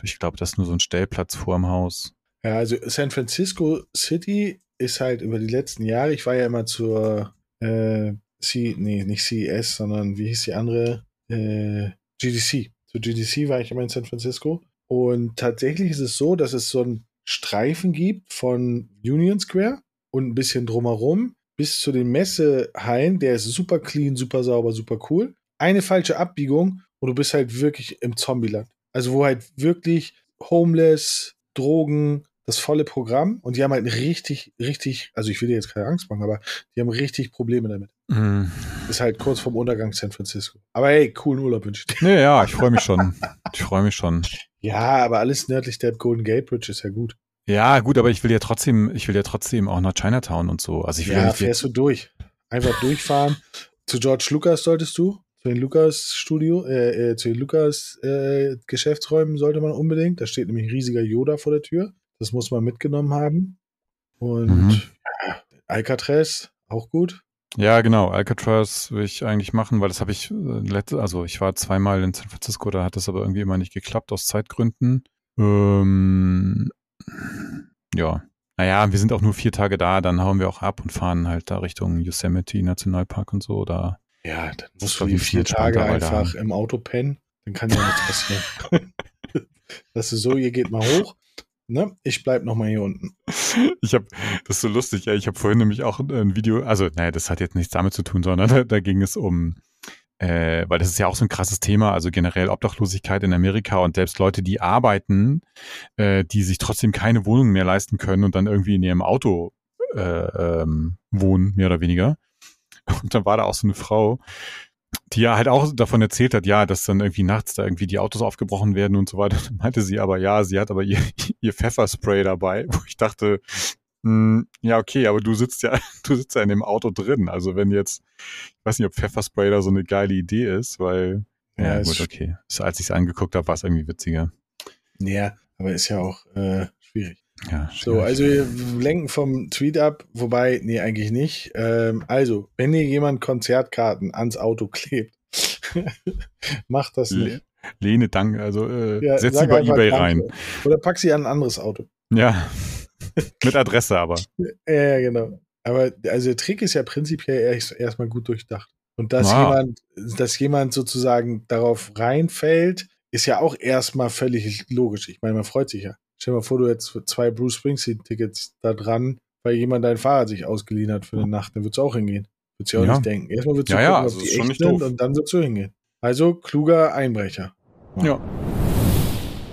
Ich glaube, das ist nur so ein Stellplatz vor dem Haus. Ja, also San Francisco City ist halt über die letzten Jahre, ich war ja immer zur äh, C, nee, nicht CES, sondern wie hieß die andere? Äh, GDC. Zur GDC war ich immer in San Francisco. Und tatsächlich ist es so, dass es so einen Streifen gibt von Union Square und ein bisschen drumherum bis zu den Messehallen. Der ist super clean, super sauber, super cool. Eine falsche Abbiegung und du bist halt wirklich im Zombieland. Also wo halt wirklich Homeless, Drogen, das volle Programm und die haben halt richtig, richtig, also ich will dir jetzt keine Angst machen, aber die haben richtig Probleme damit. Mm. Ist halt kurz vorm Untergang San Francisco. Aber hey, coolen Urlaub wünsche ich dir. Nee, ja, ich freue mich schon. Ich freue mich schon. Ja, aber alles nördlich der Golden Gate Bridge ist ja gut. Ja, gut, aber ich will ja trotzdem, ich will ja trotzdem auch nach Chinatown und so. Also ich will ja, ja fährst du durch. Einfach durchfahren. Zu George Lucas solltest du. Zu den Lucas Studio, äh, äh, zu den Lucas äh, Geschäftsräumen sollte man unbedingt. Da steht nämlich ein riesiger Yoda vor der Tür. Das muss man mitgenommen haben. Und mhm. Alcatraz, auch gut. Ja, genau. Alcatraz will ich eigentlich machen, weil das habe ich, äh, also ich war zweimal in San Francisco, da hat das aber irgendwie immer nicht geklappt aus Zeitgründen. Ähm, ja, naja, wir sind auch nur vier Tage da, dann hauen wir auch ab und fahren halt da Richtung Yosemite Nationalpark und so. Da ja, dann musst du die vier Tage einfach im Auto pennen, dann kann ja nichts passieren. das ist so, ihr geht mal hoch, ne? Ich bleib noch mal hier unten. Ich habe, das ist so lustig, ja, ich habe vorhin nämlich auch ein Video, also naja, das hat jetzt nichts damit zu tun, sondern da, da ging es um äh, weil das ist ja auch so ein krasses Thema, also generell Obdachlosigkeit in Amerika und selbst Leute, die arbeiten, äh, die sich trotzdem keine Wohnung mehr leisten können und dann irgendwie in ihrem Auto äh, ähm, wohnen, mehr oder weniger. Und dann war da auch so eine Frau, die ja halt auch davon erzählt hat, ja, dass dann irgendwie nachts da irgendwie die Autos aufgebrochen werden und so weiter. Dann meinte sie aber, ja, sie hat aber ihr, ihr Pfefferspray dabei, wo ich dachte, ja, okay, aber du sitzt ja, du sitzt ja in dem Auto drin. Also wenn jetzt, ich weiß nicht, ob Pfefferspray da so eine geile Idee ist, weil, ja, ja gut, okay. So, als ich es angeguckt habe, war es irgendwie witziger. Ja, aber ist ja auch äh, schwierig. Ja, So, schwierig. also wir lenken vom Tweet ab, wobei, nee, eigentlich nicht. Ähm, also, wenn dir jemand Konzertkarten ans Auto klebt, macht das nicht. Le Lene, danke. Also äh, Ja, setz sie bei Ebay rein. Oder pack sie an ein anderes Auto. Ja. Mit Adresse aber. Ja, ja, genau. Aber also der Trick ist ja prinzipiell erst- erstmal gut durchdacht. Und dass Wow. jemand, dass jemand sozusagen darauf reinfällt, ist ja auch erstmal völlig logisch. Ich meine, man freut sich ja. Stell dir mal vor, du hättest zwei Bruce Springsteen-Tickets da dran, weil jemand dein Fahrrad sich ausgeliehen hat für eine Nacht, dann würdest du auch hingehen. Würdest du auch Ja. nicht denken. Erstmal würdest du Ja, ja, gucken, also ob die echt sind doof. und dann würdest du hingehen. Also kluger Einbrecher. Ja.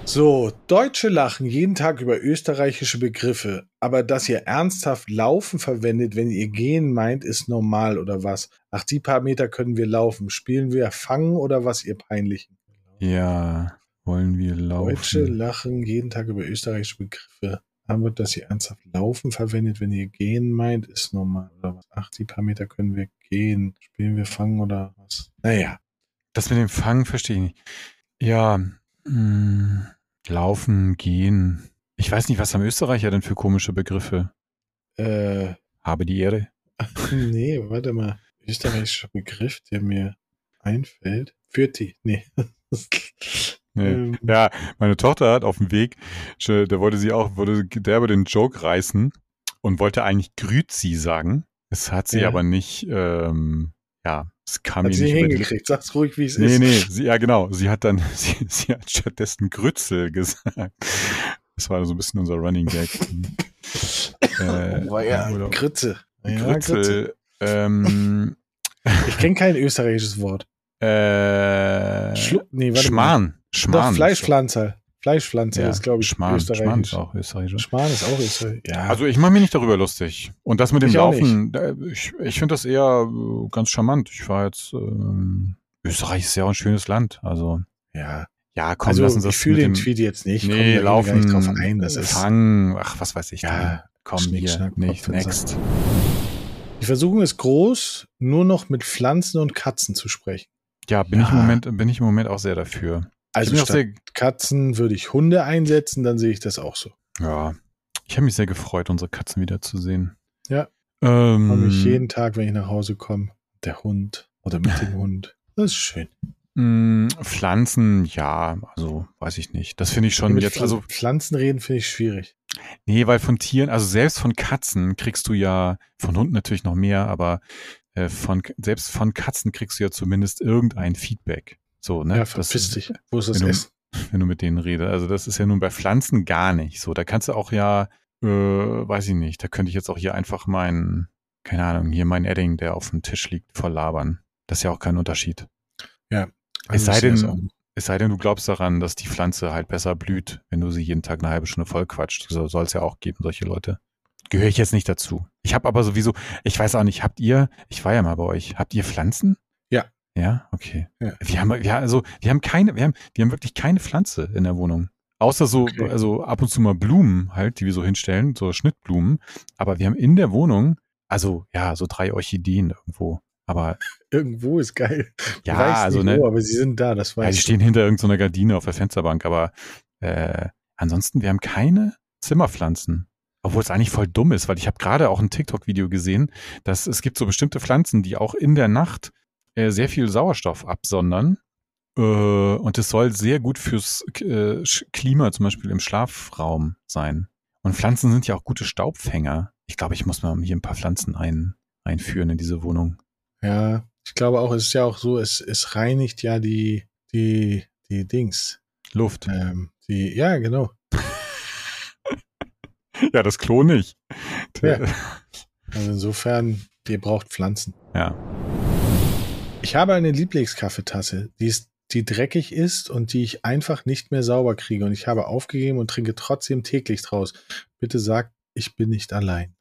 So, Deutsche lachen jeden Tag über österreichische Begriffe, aber dass ihr ernsthaft Laufen verwendet, wenn ihr gehen meint, ist normal oder was? Ach, die paar Meter können wir laufen. Spielen wir Fangen oder was, ihr Peinlichen? Ja. Wollen wir Deutsche laufen? lachen jeden Tag über österreichische Begriffe, aber dass ihr ernsthaft Laufen verwendet, wenn ihr gehen meint, ist normal oder was? Ach, die paar Meter können wir gehen. Spielen wir Fangen oder was? Naja, Das mit dem Fangen verstehe ich nicht. Ja. Mh, laufen, gehen. Ich weiß nicht, was haben Österreicher denn für komische Begriffe? äh, Habe die Ehre. Nee, warte mal. Österreichischer Begriff, der mir einfällt. Fürti. Nee. Nee. Ähm. Ja, meine Tochter hat auf dem Weg, da wollte sie auch, wollte derbe den Joke reißen und wollte eigentlich Grüzi sagen. Das hat sie Ja. aber nicht, ähm, ja, es kam Hat sie nicht hingekriegt. Sag's ruhig, wie es Nee, ist. nee, sie, ja genau. Sie hat dann, sie, sie hat stattdessen Grützel gesagt. Das war so ein bisschen unser Running Gag. äh, War ja oder- Grütze. Ja, Grütze. Grützel. Ähm, Ich kenne kein österreichisches Wort. äh, Schlu nee, warte mal. Schmarrn. Doch, Schmarrn. Fleischpflanzer Ja, ist, glaube ich, Schmarrn. Schmarrn österreichisch. ist auch österreichisch. Schmarrn ist auch österreichisch. Ja. Also ich mache mich nicht darüber lustig. Und das mit dem Ich Laufen, ich, ich finde das eher äh, ganz charmant. Ich war jetzt, ähm, Österreich ist ja auch ein schönes Land. Also ja. ja, komm, Also, lass uns ich das fühle mit den Tweet jetzt nicht. Komm, Nee, wir laufen, nicht drauf ein. Das ist, fangen, ach, was weiß ich. Ja, da. komm Schnick, hier, Schnack, nicht, next. die Versuchung ist groß, nur noch mit Pflanzen und Katzen zu sprechen. Ja, bin ich im Ja. Moment, bin ich im Moment auch sehr dafür. Also ich statt sehr, Katzen würde ich Hunde einsetzen, dann sehe ich das auch so. ja, ich habe mich sehr gefreut, unsere Katzen wiederzusehen. Ja. Ähm, Freue mich jeden Tag, wenn ich nach Hause komme. Der Hund oder mit dem Hund. Das ist schön. mh, Pflanzen, ja, also weiß ich nicht. Das finde ich schon Mit jetzt, also Pflanzen reden finde ich schwierig. Nee, weil von Tieren, also selbst von Katzen kriegst du ja, von Hunden natürlich noch mehr, aber äh, von selbst von Katzen kriegst du ja zumindest irgendein Feedback. So, ne? Ja, Das verpiss ist- dich. Wo ist das wenn du- Essen? Wenn du mit denen redest. Also das ist ja nun bei Pflanzen gar nicht so. Da kannst du auch ja, äh, weiß ich nicht, da könnte ich jetzt auch hier einfach meinen, keine Ahnung, hier mein Edding, der auf dem Tisch liegt, verlabern. Das ist ja auch kein Unterschied. Also sei ich sehe das denn-. Es sei denn, du glaubst daran, dass die Pflanze halt besser blüht, wenn du sie jeden Tag eine halbe Stunde voll quatscht. So soll es ja auch geben, solche Leute. Gehöre ich jetzt nicht dazu. Ich habe aber sowieso, ich weiß auch nicht, habt ihr, ich war ja mal bei euch, habt ihr Pflanzen? Ja. Okay. Ja. Wir haben, ja, also, wir haben keine, wir haben, wir haben wirklich keine Pflanze in der Wohnung. Außer so, Okay. also ab und zu mal Blumen halt, die wir so hinstellen, so Schnittblumen. Aber wir haben in der Wohnung, also, ja, so drei Orchideen irgendwo. Aber, Irgendwo ist geil. Ja, also, ne, wo, aber sie sind da, das ja, die weiß stehen hinter irgendeiner Gardine auf der Fensterbank, aber äh, ansonsten, wir haben keine Zimmerpflanzen. Obwohl es eigentlich voll dumm ist, weil ich habe gerade auch ein TikTok-Video gesehen, dass es gibt so bestimmte Pflanzen, die auch in der Nacht äh, sehr viel Sauerstoff absondern. Äh, und es soll sehr gut fürs äh, Klima zum Beispiel im Schlafraum sein. Und Pflanzen sind ja auch gute Staubfänger. Ich glaube, ich muss mal hier ein paar Pflanzen ein, einführen in diese Wohnung. Ja, ich glaube auch, es ist ja auch so, es, es reinigt ja die, die, die Dings. Luft. Ähm, die, ja, genau. Ja, das Klo nicht. Ja. Also insofern, ihr braucht Pflanzen. ja. Ich habe eine Lieblingskaffeetasse, die ist, die dreckig ist und die ich einfach nicht mehr sauber kriege. Und ich habe aufgegeben und trinke trotzdem täglich draus. Bitte sagt, ich bin nicht allein.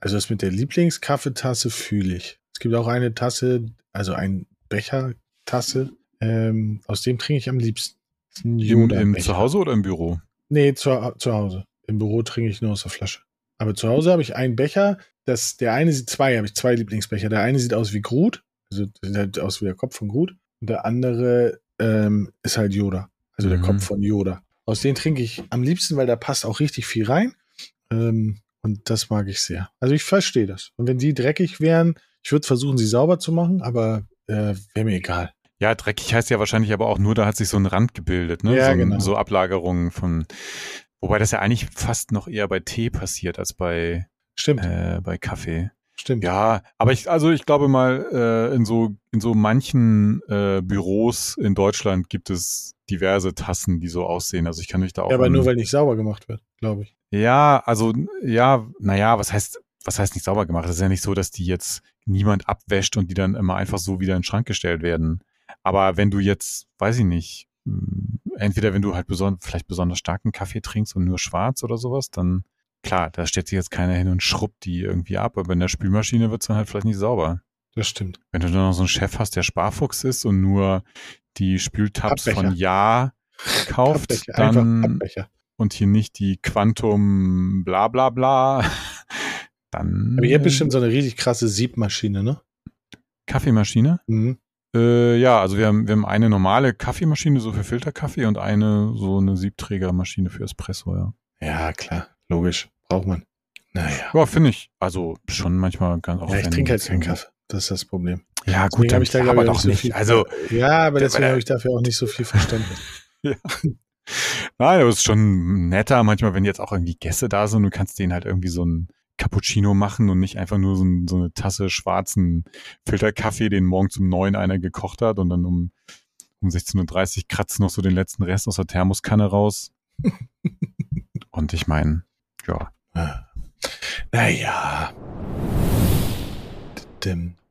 Also das mit der Lieblingskaffeetasse fühle ich. Es gibt auch eine Tasse, also ein Bechertasse, ähm, aus dem trinke ich am liebsten. Im, im. Zuhause oder im Büro? Nee, zu, zu Hause. Im Büro trinke ich nur aus der Flasche. Aber zu Hause habe ich einen Becher, das, der eine sieht zwei, habe ich zwei Lieblingsbecher. Der eine sieht aus wie Groot, also der sieht aus wie der Kopf von Groot. Und der andere ähm, ist halt Yoda. Also der Mhm. Kopf von Yoda. Aus denen trinke ich am liebsten, weil da passt auch richtig viel rein. Ähm, und das mag ich sehr. Also ich verstehe das. Und wenn die dreckig wären, ich würde versuchen, sie sauber zu machen, aber äh, wäre mir egal. Ja, dreckig heißt ja wahrscheinlich aber auch nur, da hat sich so ein Rand gebildet, ne? Ja, so, genau. so Ablagerungen von, wobei das ja eigentlich fast noch eher bei Tee passiert als bei, Stimmt, äh, bei Kaffee. Stimmt. Ja, aber ich, also ich glaube mal, äh, in so, in so manchen äh, Büros in Deutschland gibt es diverse Tassen, die so aussehen. Also ich kann mich da auch. Ja, aber nur weil nicht sauber gemacht wird, glaube ich. Ja, also, ja, naja, was heißt, was heißt nicht sauber gemacht? Es ist ja nicht so, dass die jetzt niemand abwäscht und die dann immer einfach so wieder in den Schrank gestellt werden. Aber wenn du jetzt, weiß ich nicht, entweder wenn du halt beson vielleicht besonders starken Kaffee trinkst und nur schwarz oder sowas, dann klar, da stellt sich jetzt keiner hin und schrubbt die irgendwie ab, aber in der Spülmaschine wird's dann halt vielleicht nicht sauber. Das stimmt. Wenn du dann noch so einen Chef hast, der Sparfuchs ist und nur die Spültabs Pappbecher. von Ja kauft, Pappbecher, dann und hier nicht die Quantum bla bla bla, dann Aber ihr habt äh, bestimmt so eine riesig krasse Siebmaschine, ne? Kaffeemaschine. Mhm. Äh, ja, also wir haben, wir haben eine normale Kaffeemaschine so für Filterkaffee und eine so eine Siebträgermaschine für Espresso, ja. Ja, klar. Logisch. Braucht man. Naja. Ja, finde ich. Also schon manchmal ganz Ja, aufwendig. ich trinke halt keinen Kaffee. Das ist das Problem. Ja, Deswegen gut, habe ich da, aber doch auch nicht. so viel. Also, ja, aber deswegen habe ich dafür auch nicht so viel Verständnis. nein, aber es ist schon netter manchmal, wenn jetzt auch irgendwie Gäste da sind, du kannst denen halt irgendwie so ein Cappuccino machen und nicht einfach nur so, ein, so eine Tasse schwarzen Filterkaffee, den morgen zum neun einer gekocht hat und dann um, um 16.30 Uhr kratzt noch so den letzten Rest aus der Thermoskanne raus. und ich meine, ja. Naja.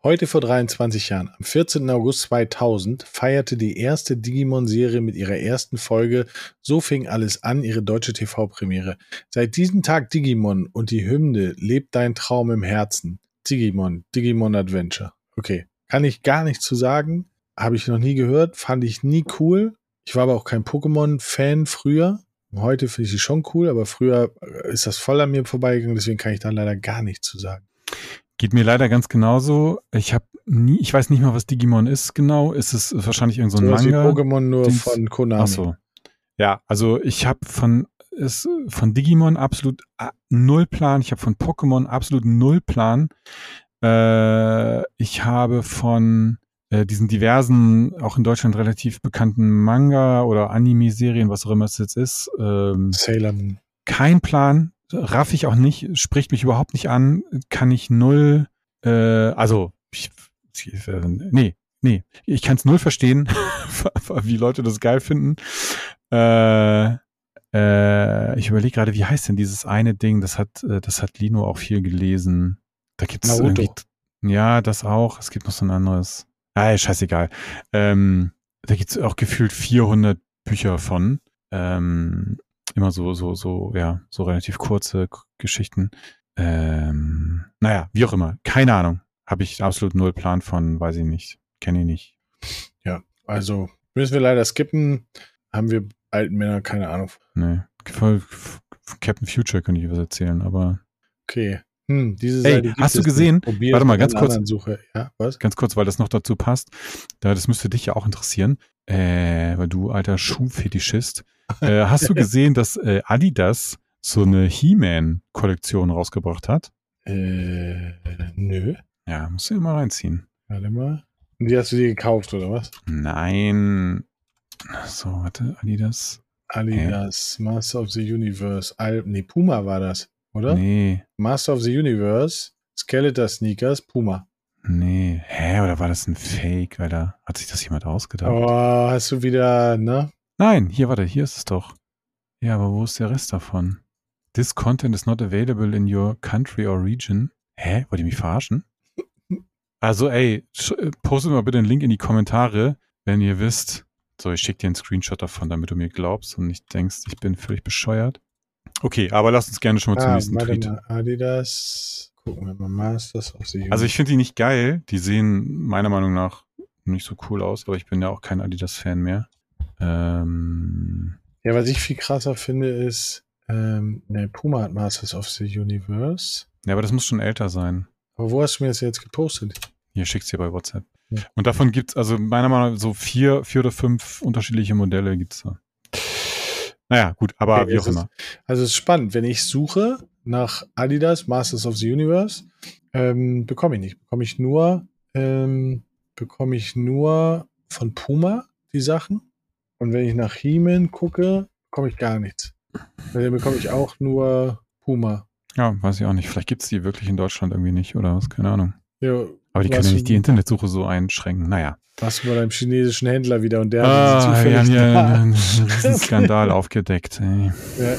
Heute vor 23 Jahren, am 14. August 2000, feierte die erste Digimon-Serie mit ihrer ersten Folge So fing alles an, ihre deutsche TV-Premiere. Seit diesem Tag Digimon und die Hymne Lebt dein Traum im Herzen. Digimon, Digimon Adventure. Okay, kann ich gar nichts zu sagen. Habe ich noch nie gehört, fand ich nie cool. Ich war aber auch kein Pokémon-Fan früher. Heute finde ich sie schon cool, aber früher äh, ist das voll an mir vorbeigegangen, deswegen kann ich da leider gar nichts zu sagen. Geht mir leider ganz genauso. Ich habe nie, ich weiß nicht mal, was Digimon ist genau. Ist es wahrscheinlich irgend so ein Manga? Pokémon nur Dings- von Konami. Ach so. Ja, also ich habe von ist von Digimon absolut ah, null Plan. Ich habe von Pokémon absolut null Plan. Äh, ich habe von äh, diesen diversen, auch in Deutschland relativ bekannten Manga oder Anime-Serien, was auch immer es jetzt ist, ähm, Sailor Moon. kein Plan, raff ich auch nicht, spricht mich überhaupt nicht an, kann ich null, äh, also, ich, äh, nee, nee, ich kann es null verstehen, wie Leute das geil finden. Äh, äh, ich überlege gerade, wie heißt denn dieses eine Ding, das hat, äh, das hat Lino auch viel gelesen. Da gibt es Naruto. irgendwie, ja, das auch, es gibt noch so ein anderes. Ah, scheißegal. Ähm, da gibt es auch gefühlt 400 Bücher von. Ähm, immer so, so, so, ja, so relativ kurze K Geschichten. Ähm, naja, wie auch immer. Keine Ahnung. Habe ich absolut null Plan von, weiß ich nicht. Kenne ich nicht. Ja, also müssen wir leider skippen. Haben wir alten Männer keine Ahnung. Nee. Captain Future könnte ich was erzählen, aber Okay. Hm, diese Seite gibt hast du es gesehen? Warte mal, ganz kurz. Ja, ganz kurz, weil das noch dazu passt. Da, das müsste dich ja auch interessieren, äh, weil du alter Schuhfetischist. Äh, hast du gesehen, dass äh, Adidas so eine He-Man-Kollektion rausgebracht hat? Äh, nö. Ja, musst du ja mal reinziehen. Warte mal. Und die hast du dir gekauft, oder was? Nein. So, warte, Adidas. Adidas, Master of the Universe. Al nee, Puma war das, oder? Nee, Master of the Universe, Skeletor Sneakers, Puma. nee. Hä, oder war das ein Fake, Alter? Hat sich das jemand ausgedacht? Oh, hast du wieder, ne? Nein, hier, warte, hier ist es doch. Ja, aber wo ist der Rest davon? This content is not available in your country or region. Hä? Wollt ihr mich verarschen? Also, ey, äh, postet mal bitte einen Link in die Kommentare, wenn ihr wisst. So, ich schicke dir einen Screenshot davon, damit du mir glaubst und nicht denkst, ich bin völlig bescheuert. Okay, aber lass uns gerne schon mal zum Ah, nächsten warte Tweet. mal, Adidas. Gucken wir mal, Masters the Universe. Also ich finde die nicht geil. Die sehen meiner Meinung nach nicht so cool aus, aber ich bin ja auch kein Adidas-Fan mehr. Ähm, Ja, was ich viel krasser finde, ist, ähm, ne, Puma hat Masters of the Universe. ja, aber das muss schon älter sein. Aber wo hast du mir das jetzt gepostet? Hier schick's dir bei WhatsApp. Ja. Und davon gibt's also meiner Meinung nach so vier, vier oder fünf unterschiedliche Modelle gibt's da. Naja, gut, aber Okay, wie es auch ist- immer. Also es ist spannend, wenn ich suche nach Adidas Masters of the Universe, ähm, bekomme ich nicht. Bekomme ich nur, ähm, bekomme ich nur von Puma die Sachen. Und wenn ich nach He-Man gucke, bekomme ich gar nichts. Weil Dann bekomme ich auch nur Puma. Ja, weiß ich auch nicht. Vielleicht gibt's die wirklich in Deutschland irgendwie nicht oder was, keine Ahnung. Ja, Aber die können ja nicht die Internetsuche so einschränken. Naja. warst du bei deinem chinesischen Händler wieder und der hat Ah, wir zufällig hier da. einen Skandal aufgedeckt. Ey. Ja.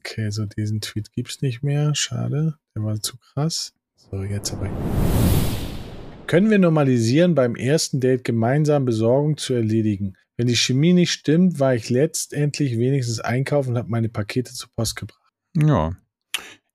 Okay, so diesen Tweet gibt's nicht mehr. Schade. Der war zu krass. So, jetzt aber. Können wir normalisieren, beim ersten Date gemeinsam Besorgung zu erledigen? Wenn die Chemie nicht stimmt, war ich letztendlich wenigstens einkaufen und habe meine Pakete zur Post gebracht. Ja.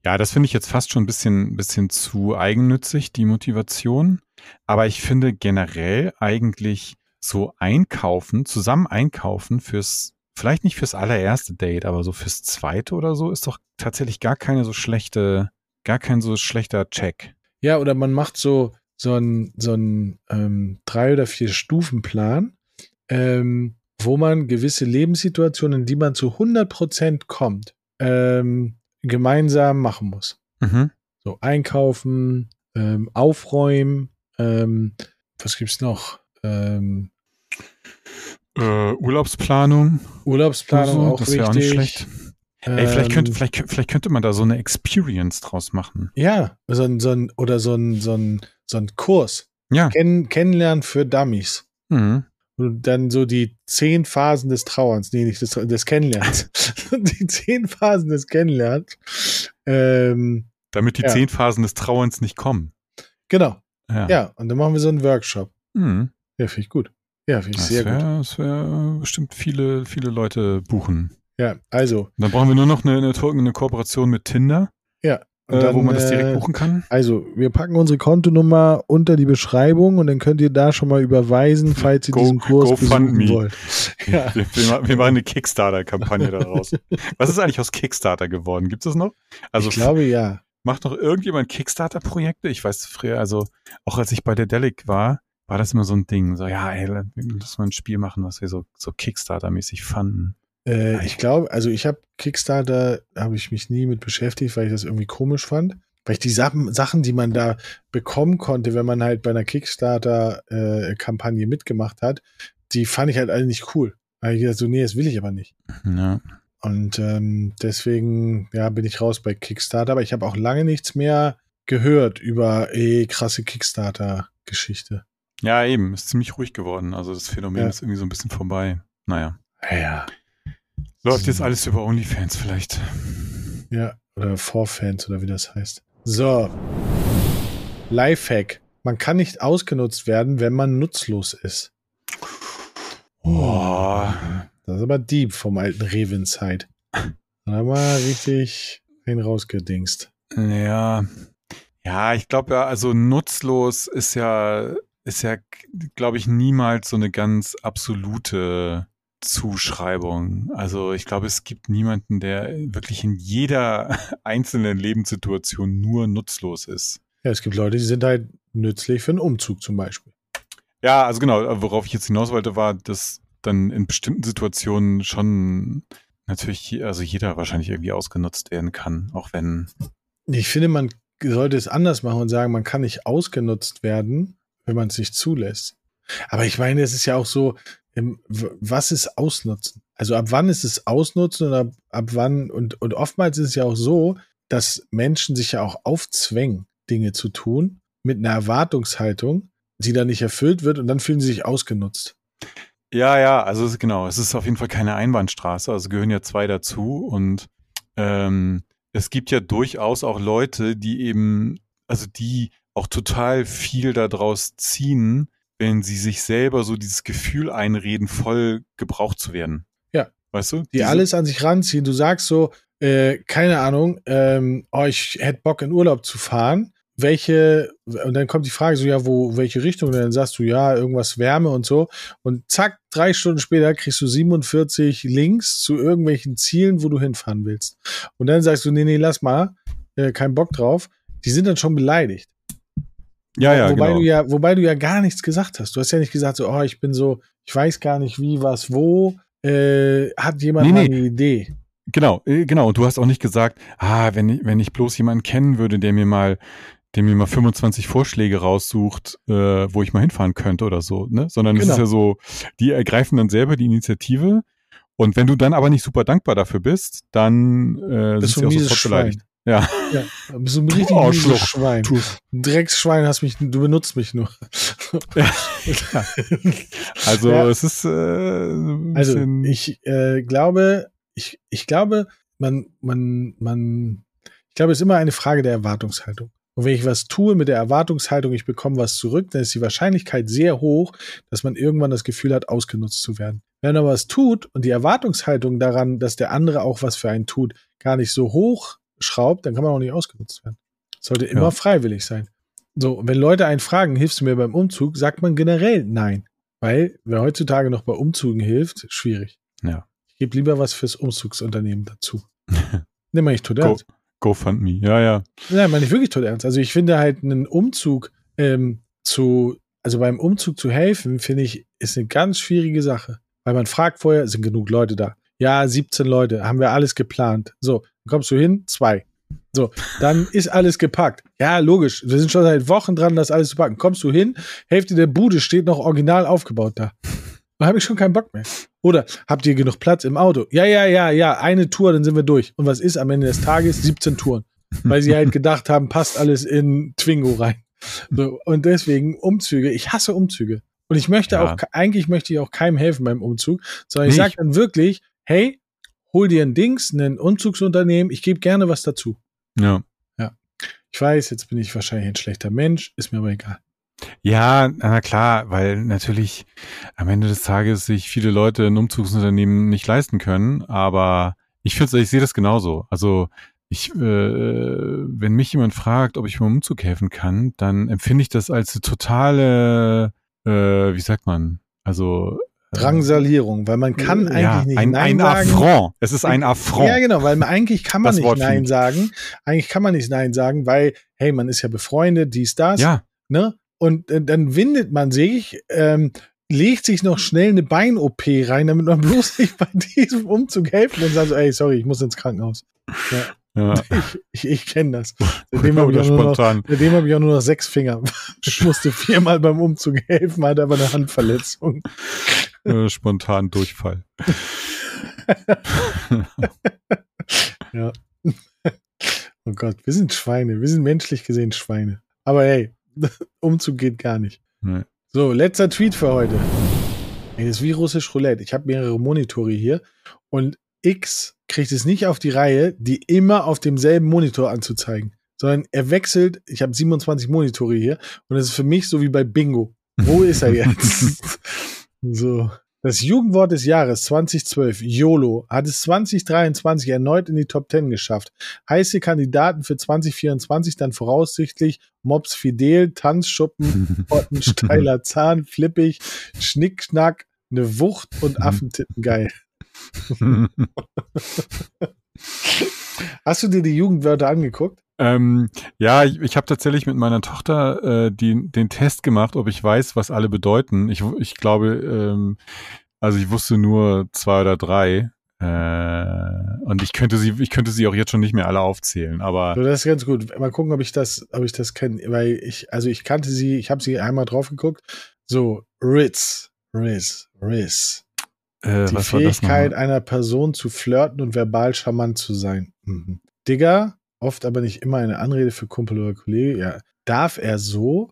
Ja, das finde ich jetzt fast schon ein bisschen, bisschen zu eigennützig, die Motivation. Aber ich finde generell eigentlich so einkaufen, zusammen einkaufen fürs, vielleicht nicht fürs allererste Date, aber so fürs zweite oder so, ist doch tatsächlich gar keine so schlechte, gar kein so schlechter Check. Ja, oder man macht so, so einen so einen, ähm, drei- oder vier Stufenplan, ähm, wo man gewisse Lebenssituationen, in die man zu 100% kommt, ähm, gemeinsam machen muss. Mhm. So einkaufen, ähm, aufräumen, ähm, was gibt's noch? Ähm, Äh, Urlaubsplanung. Urlaubsplanung so, auch das wäre auch nicht schlecht. Ey, vielleicht könnte, Ähm, vielleicht, vielleicht könnte man da so eine Experience draus machen. Ja, so ein, so ein, oder so ein, so ein, so ein Kurs. Ja. Kenn, kennenlernen für Dummies. Mhm. Und dann so die zehn Phasen des Trauerns, nee, nicht des, des Kennenlernens. die zehn Phasen des Kennenlernens. Ähm, Damit die Ja. zehn Phasen des Trauerns nicht kommen. genau. Ja. Ja, und dann machen wir so einen Workshop. Mhm. Ja, finde ich gut. Ja, finde ich Das sehr gut. wäre das wär bestimmt viele, viele Leute buchen. Ja, also. Und dann brauchen wir nur noch eine, eine, eine Kooperation mit Tinder, Und äh, dann, wo man das direkt äh, buchen kann. Also, wir packen unsere Kontonummer unter die Beschreibung und dann könnt ihr da schon mal überweisen, falls ihr Go- diesen Kurs GoFundMe. besuchen wollt. Ja. Wir, wir, ma- wir machen eine Kickstarter-Kampagne daraus. Was ist eigentlich aus Kickstarter geworden? Gibt es das noch? Also ich glaube ja. macht noch irgendjemand Kickstarter-Projekte? Ich weiß früher, also auch als ich bei der Delic war, war das immer so ein Ding. So, ja, ey, lass mal ein Spiel machen, was wir so, so Kickstarter-mäßig fanden. Äh, ich glaube, also ich habe Kickstarter, habe ich mich nie mit beschäftigt, weil ich das irgendwie komisch fand. Weil ich die Sachen, die man da bekommen konnte, wenn man halt bei einer Kickstarter-Kampagne mitgemacht hat, die fand ich halt alle nicht cool. Da hab ich gedacht, so, nee, das will ich aber nicht. Ja. Und ähm, deswegen, ja, bin ich raus bei Kickstarter, aber ich habe auch lange nichts mehr gehört über eh krasse Kickstarter-Geschichte. ja, eben, ist ziemlich ruhig geworden. Also das Phänomen Ja. ist irgendwie so ein bisschen vorbei. Naja. Ja. Läuft jetzt alles über OnlyFans vielleicht. Ja, oder Vorfans oder wie das heißt. So. Lifehack. Man kann nicht ausgenutzt werden, wenn man nutzlos ist. Oh. Das ist aber deep vom alten Revin-Zeit. Da haben wir richtig einen rausgedingst. Ja. Ja, ich glaube ja, also nutzlos ist ja, ist ja, glaube ich, niemals so eine ganz absolute Zuschreibung. Also ich glaube, es gibt niemanden, der wirklich in jeder einzelnen Lebenssituation nur nutzlos ist. Ja, es gibt Leute, die sind halt nützlich für einen Umzug zum Beispiel. Ja, also genau, worauf ich jetzt hinaus wollte, war, dass dann in bestimmten Situationen schon natürlich, also jeder wahrscheinlich irgendwie ausgenutzt werden kann, auch wenn, Ich finde, man sollte es anders machen und sagen, man kann nicht ausgenutzt werden, wenn man es nicht zulässt. Aber ich meine, es ist ja auch so, ähm, was ist Ausnutzen? Also ab wann ist es Ausnutzen und ab, ab wann, und, und oftmals ist es ja auch so, dass Menschen sich ja auch aufzwängen, Dinge zu tun, mit einer Erwartungshaltung, die dann nicht erfüllt wird und dann fühlen sie sich ausgenutzt. Ja, ja, also es- genau, es ist auf jeden Fall keine Einbahnstraße, also gehören ja zwei dazu und ähm, es gibt ja durchaus auch Leute, die eben, also die auch total viel daraus ziehen, wenn sie sich selber so dieses Gefühl einreden, voll gebraucht zu werden. Ja. Weißt du? Die Diese- alles an sich ranziehen. Du sagst so, äh, keine Ahnung, ähm, oh, ich hätte Bock in Urlaub zu fahren. Welche, und dann kommt die Frage so, ja, wo, welche Richtung? Und dann sagst du, ja, irgendwas Wärme und so. Und zack, drei Stunden später kriegst du 47 Links zu irgendwelchen Zielen, wo du hinfahren willst. Und dann sagst du, nee, nee, lass mal, äh, kein Bock drauf. Die sind dann schon beleidigt. Ja, ja, wobei genau. du ja, wobei du ja gar nichts gesagt hast. Du hast ja nicht gesagt, so, oh, ich bin so, ich weiß gar nicht wie, was, wo. äh, hat jemand Nee, mal nee. eine Idee? Genau, äh, genau. Und du hast auch nicht gesagt, ah, wenn ich, wenn ich bloß jemanden kennen würde, der mir mal, der mir mal 25 Vorschläge raussucht, äh, wo ich mal hinfahren könnte oder so, ne? Sondern es Genau. ist ja so, die ergreifen dann selber die Initiative. Und wenn du dann aber nicht super dankbar dafür bist, dann äh, Bist sind sie auch sofort beleidigt. Ja. Ja, bist du ein richtig Oh. Schwein. Ein Drecksschwein hast mich, du benutzt mich nur. Also Ja. es ist äh, Also ich äh, glaube, ich, ich glaube, man, man, man, ich glaube, es ist immer eine Frage der Erwartungshaltung. Und wenn ich was tue mit der Erwartungshaltung, ich bekomme was zurück, dann ist die Wahrscheinlichkeit sehr hoch, dass man irgendwann das Gefühl hat, ausgenutzt zu werden. Wenn man was tut und die Erwartungshaltung daran, dass der andere auch was für einen tut, gar nicht so hoch schraubt, dann kann man auch nicht ausgenutzt werden. Sollte immer Ja. freiwillig sein. So, wenn Leute einen fragen, hilfst du mir beim Umzug, sagt man generell nein. Weil wer heutzutage noch bei Umzügen hilft, schwierig. ja, Ich gebe lieber was fürs Umzugsunternehmen dazu. Nimm mal nicht tot Go. ernst. GoFundMe. Ja, ja. Nein, meine ich wirklich tot ernst. Also ich finde halt einen Umzug ähm, zu, also beim Umzug zu helfen, finde ich, ist eine ganz schwierige Sache. Weil man fragt vorher, sind genug Leute da? Ja, 17 Leute, haben wir alles geplant. So, kommst du hin, zwei. So, dann ist alles gepackt. Ja, logisch. Wir sind schon seit Wochen dran, das alles zu packen. Kommst du hin, Hälfte der Bude steht noch original aufgebaut da. Da habe ich schon keinen Bock mehr. Oder habt ihr genug Platz im Auto? Ja, ja, ja, ja, eine Tour, dann sind wir durch. Und was ist am Ende des Tages? 17 Touren. Weil sie halt gedacht haben, passt alles in Twingo rein. So, und deswegen Umzüge. Ich hasse Umzüge. Und ich möchte Ja. auch, eigentlich möchte ich auch keinem helfen beim Umzug, sondern ich sage dann wirklich, hey, hol dir ein Dings, ein Umzugsunternehmen, ich gebe gerne was dazu. Ja. Ich weiß, jetzt bin ich wahrscheinlich ein schlechter Mensch, ist mir aber egal. Ja, na klar, weil natürlich am Ende des Tages sich viele Leute ein Umzugsunternehmen nicht leisten können, aber ich finde, ich sehe das genauso. Also ich, äh, wenn mich jemand fragt, ob ich beim Umzug helfen kann, dann empfinde ich das als eine totale, äh, wie sagt man, also Drangsalierung, weil man kann eigentlich ja, nicht ein, Nein ein sagen. Affront. Es ist ein Affront. Ja, genau, weil man, eigentlich kann man Das nicht Wort Nein sagen. Eigentlich kann man nicht Nein sagen, weil, hey, man ist ja befreundet, dies, das, ja, ne? Und äh, dann windet man sich, ähm, legt sich noch schnell eine Bein-OP rein, damit man bloß nicht bei diesem Umzug helfen und sagt so, ey, sorry, ich muss ins Krankenhaus. ja. Ich, ich, ich kenne das. Seitdem habe ich, auch nur noch- seitdem hab ich auch nur noch sechs Finger. Ich musste viermal beim Umzug helfen, hatte aber eine Handverletzung. äh, spontan Durchfall. Ja. Oh Gott, wir sind Schweine. Wir sind menschlich gesehen Schweine. Aber hey, Umzug geht gar nicht. Nee. So, letzter Tweet für heute. Ey, das ist wie russisch Roulette. Ich habe mehrere Monitore hier und X kriegt es nicht auf die Reihe, die immer auf demselben Monitor anzuzeigen, sondern er wechselt. Ich habe 27 Monitore hier und das ist für mich so wie bei Bingo. Wo ist er jetzt? So. Das Jugendwort des Jahres 2012, YOLO, hat es 2023 erneut in die Top 10 geschafft. Heiße Kandidaten für 2024 dann voraussichtlich Mops Fidel, Tanzschuppen, Potten, steiler Zahn, flippig, Schnickschnack, ne Wucht und Affentitten geil. Hast du dir die Jugendwörter angeguckt? Ähm, ja, ich, ich habe tatsächlich mit meiner Tochter äh, die, den Test gemacht, ob ich weiß, was alle bedeuten. Ich, ich glaube, ähm, also ich wusste nur zwei oder drei. Äh, und ich könnte sie, ich könnte sie auch jetzt schon nicht mehr alle aufzählen, aber So, das ist ganz gut. Mal gucken, ob ich das, ob ich das kenne, weil ich, also ich kannte sie, ich habe sie einmal drauf geguckt. So, Ritz, Riz, Riz. äh, Die Fähigkeit einer Person zu flirten und verbal charmant zu sein. Mhm. Digger, oft aber nicht immer eine Anrede für Kumpel oder Kollege. Ja, darf er so?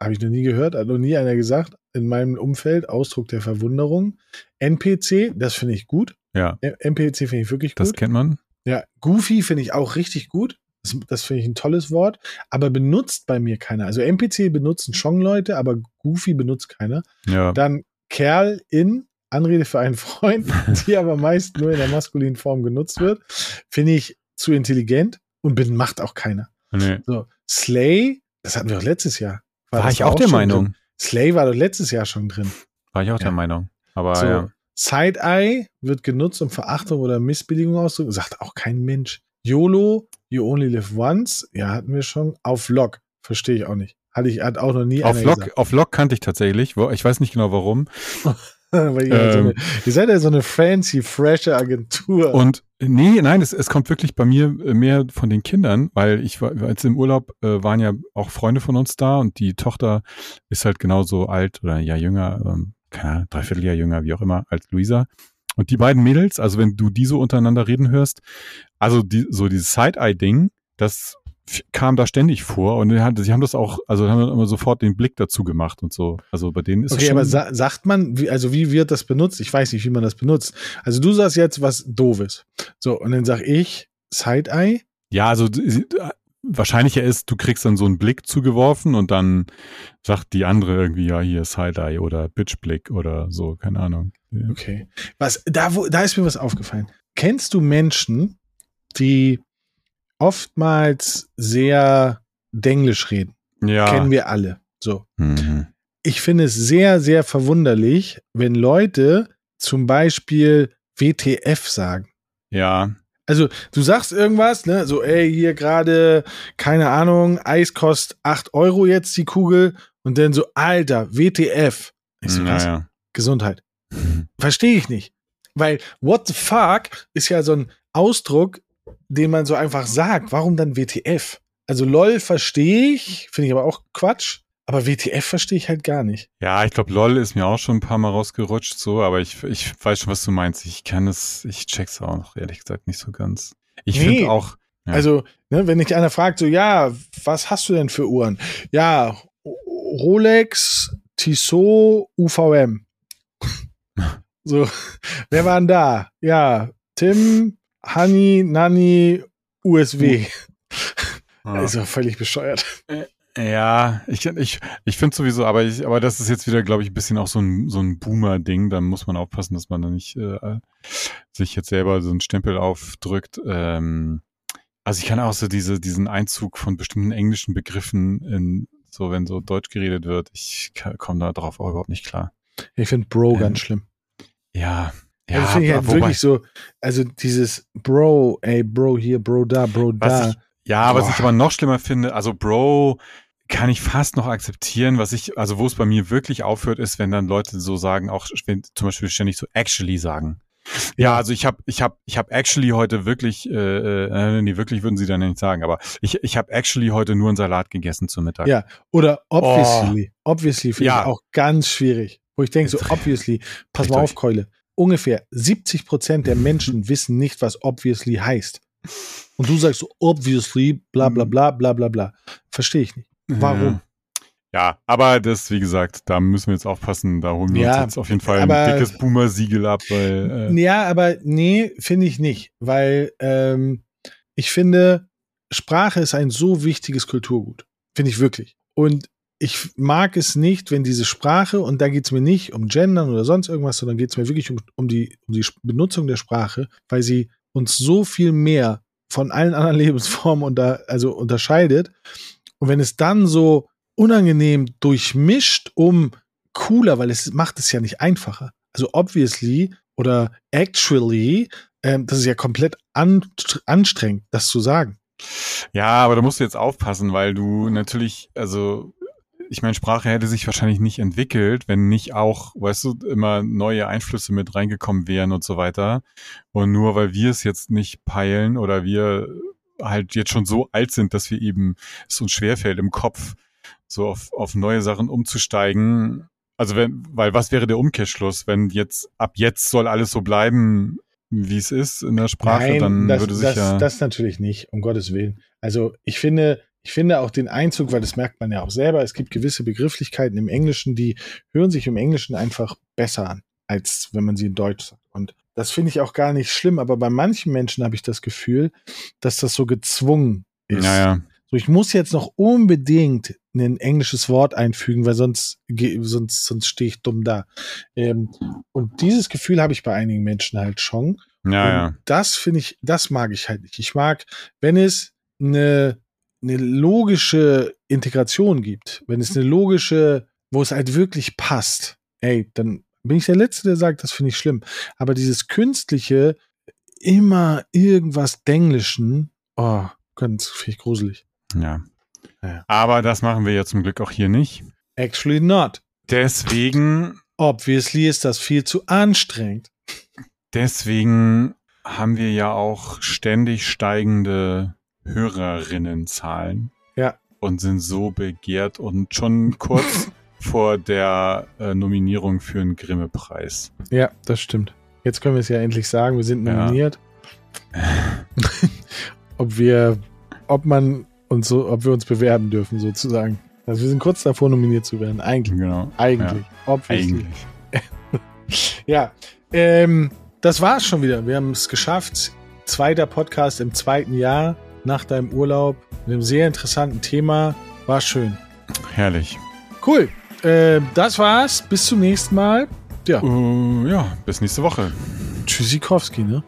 Habe ich noch nie gehört, hat noch nie einer gesagt. In meinem Umfeld Ausdruck der Verwunderung. NPC, das finde ich gut. Ja, NPC finde ich wirklich das gut. kennt man. Ja, Goofy finde ich auch richtig gut. Das, das finde ich ein tolles Wort, aber benutzt bei mir keiner. Also NPC benutzen schon Leute, aber Goofy benutzt keiner. Ja, Dann Kerl in Anrede für einen Freund, die aber meist nur in der maskulinen Form genutzt wird, finde ich zu intelligent und bin, macht auch keiner. nee. So, Slay, das hatten wir auch letztes Jahr. war das ich auch der Meinung. Drin. Slay war doch letztes Jahr schon drin. War ich auch Ja. der Meinung. Aber So, ja. Side-Eye wird genutzt, um Verachtung oder Missbilligung auszudrücken. Sagt auch kein Mensch. YOLO, you only live once. Ja, hatten wir schon. Auf Lock. Verstehe ich auch nicht. Hatte ich, hat auch noch nie Auf Lock, gesagt. auf Lock kannte ich tatsächlich. Ich weiß nicht genau warum. Ihr, ähm, so eine, ihr seid ja so eine fancy, freshe Agentur. Und nee, nein, es, es kommt wirklich bei mir mehr von den Kindern, weil ich war, als im Urlaub äh, waren ja auch Freunde von uns da und die Tochter ist halt genauso alt oder ja jünger, ähm, keine Ahnung, dreiviertel Jahr jünger, wie auch immer, als Luisa. Und die beiden Mädels, also wenn du die so untereinander reden hörst, also die, so dieses Side-Eye-Ding, das kam da ständig vor und sie haben das auch, also haben immer sofort den Blick dazu gemacht und so. Also bei denen ist Okay, aber sa sagt man, wie, also wie wird das benutzt? Ich weiß nicht, wie man das benutzt. Also du sagst jetzt was Doofes. So, und dann sag ich Side-Eye. Ja, also wahrscheinlicher ist, du kriegst dann so einen Blick zugeworfen und dann sagt die andere irgendwie, ja, hier Side-Eye oder Bitch-Blick oder so, keine Ahnung. Okay. Was, da, wo, da ist mir was aufgefallen. Kennst du Menschen, die oftmals sehr denglisch reden. Ja. Kennen wir alle. So. Mhm. Ich finde es sehr, sehr verwunderlich, wenn Leute zum Beispiel WTF sagen. Ja. Also, du sagst irgendwas, ne, so, ey, hier gerade, keine Ahnung, Eis kostet 8 Euro jetzt die Kugel und dann so, Alter, WTF. Ich so, was? Naja. Gesundheit. Verstehe ich nicht. Weil, what the fuck ist ja so ein Ausdruck, den man so einfach sagt. Warum dann WTF? Also LOL verstehe ich, finde ich aber auch Quatsch. Aber WTF verstehe ich halt gar nicht. Ja, ich glaube, LOL ist mir auch schon ein paar Mal rausgerutscht, so, aber ich, ich weiß schon, was du meinst. Ich kann es, ich check's auch noch, ehrlich gesagt, nicht so ganz. Ich nee. finde auch. Ja. Also, ne, wenn dich einer fragt, so, ja, was hast du denn für Uhren? Ja, Rolex, Tissot, UVM. so, wer war denn da? Ja, Tim, Honey, Nanny, USW. Ah. Also völlig bescheuert. Äh, ja, ich, ich, ich finde sowieso, aber ich, aber das ist jetzt wieder, glaube ich, ein bisschen auch so ein, so ein Boomer-Ding. Da muss man aufpassen, dass man da nicht äh, sich jetzt selber so einen Stempel aufdrückt. Ähm, also ich kann auch so diese, diesen Einzug von bestimmten englischen Begriffen in, so wenn so Deutsch geredet wird, ich komme da drauf auch überhaupt nicht klar. Ich finde Bro ähm, ganz schlimm. Ja, ja, also finde ich halt wirklich so, also dieses Bro, ey, Bro hier, Bro da, Bro da. Ich, ja, Boah. was ich aber noch schlimmer finde, also Bro kann ich fast noch akzeptieren, was ich, also wo es bei mir wirklich aufhört, ist, wenn dann Leute so sagen, auch wenn zum Beispiel ständig so actually sagen. Ja, also ich habe ich habe ich habe actually heute wirklich äh, äh, nee, wirklich würden sie dann nicht sagen, aber ich ich habe actually heute nur einen Salat gegessen zum Mittag. Ja, oder obviously, oh. obviously finde ja. ich auch ganz schwierig, wo ich denke so obviously, pass mal auf Keule ungefähr 70 Prozent der Menschen wissen nicht, was obviously heißt. Und du sagst so, obviously, bla bla bla bla bla bla. Verstehe ich nicht. Warum? Ja, aber das, wie gesagt, da müssen wir jetzt aufpassen. Da holen wir ja, uns jetzt auf jeden Fall aber, ein dickes Boomer-Siegel ab. Weil, äh ja, aber nee, finde ich nicht. Weil ähm, ich finde, Sprache ist ein so wichtiges Kulturgut. Finde ich wirklich. Und ich mag es nicht, wenn diese Sprache, und da geht es mir nicht um Gendern oder sonst irgendwas, sondern geht es mir wirklich um, um, die, um die Benutzung der Sprache, weil sie uns so viel mehr von allen anderen Lebensformen unter, also unterscheidet. Und wenn es dann so unangenehm durchmischt um cooler, weil es macht es ja nicht einfacher. Also obviously oder actually, ähm, das ist ja komplett an, anstrengend, das zu sagen. Ja, aber da musst du jetzt aufpassen, weil du natürlich, also ich meine, Sprache hätte sich wahrscheinlich nicht entwickelt, wenn nicht auch, weißt du, immer neue Einflüsse mit reingekommen wären und so weiter. Und nur weil wir es jetzt nicht peilen oder wir halt jetzt schon so alt sind, dass wir eben es uns schwerfällt im Kopf, so auf, auf neue Sachen umzusteigen. Also wenn, weil was wäre der Umkehrschluss, wenn jetzt ab jetzt soll alles so bleiben, wie es ist in der Sprache, Nein, dann das, würde sich das, ja. Das natürlich nicht, um Gottes Willen. Also ich finde, ich finde auch den Einzug, weil das merkt man ja auch selber, es gibt gewisse Begrifflichkeiten im Englischen, die hören sich im Englischen einfach besser an, als wenn man sie in Deutsch sagt. Und das finde ich auch gar nicht schlimm, aber bei manchen Menschen habe ich das Gefühl, dass das so gezwungen ist. Naja. So, ich muss jetzt noch unbedingt ein englisches Wort einfügen, weil sonst, sonst, sonst stehe ich dumm da. Ähm, und dieses Gefühl habe ich bei einigen Menschen halt schon. Ja, ja. Das finde ich, das mag ich halt nicht. Ich mag, wenn es eine eine logische Integration gibt, wenn es eine logische, wo es halt wirklich passt, ey, dann bin ich der Letzte, der sagt, das finde ich schlimm. Aber dieses künstliche, immer irgendwas Denglischen, oh, ganz ich gruselig. Ja. ja. Aber das machen wir ja zum Glück auch hier nicht. Actually not. Deswegen Obviously ist das viel zu anstrengend. Deswegen haben wir ja auch ständig steigende Hörerinnenzahlen. Ja. Und sind so begehrt und schon kurz vor der äh, Nominierung für einen Grimme-Preis. Ja, das stimmt. Jetzt können wir es ja endlich sagen, wir sind Ja. nominiert. ob wir, ob man uns so, ob wir uns bewerben dürfen, sozusagen. Also wir sind kurz davor, nominiert zu werden. Eigentlich. Genau. Eigentlich. Obviously. Eigentlich. Ja, ähm, das war's schon wieder. Wir haben es geschafft. Zweiter Podcast im zweiten Jahr nach deinem Urlaub mit einem sehr interessanten Thema. War schön. Herrlich. Cool. Ähm, das war's. Bis zum nächsten Mal. Ja, Äh, ja, bis nächste Woche. Tschüssikowski, ne?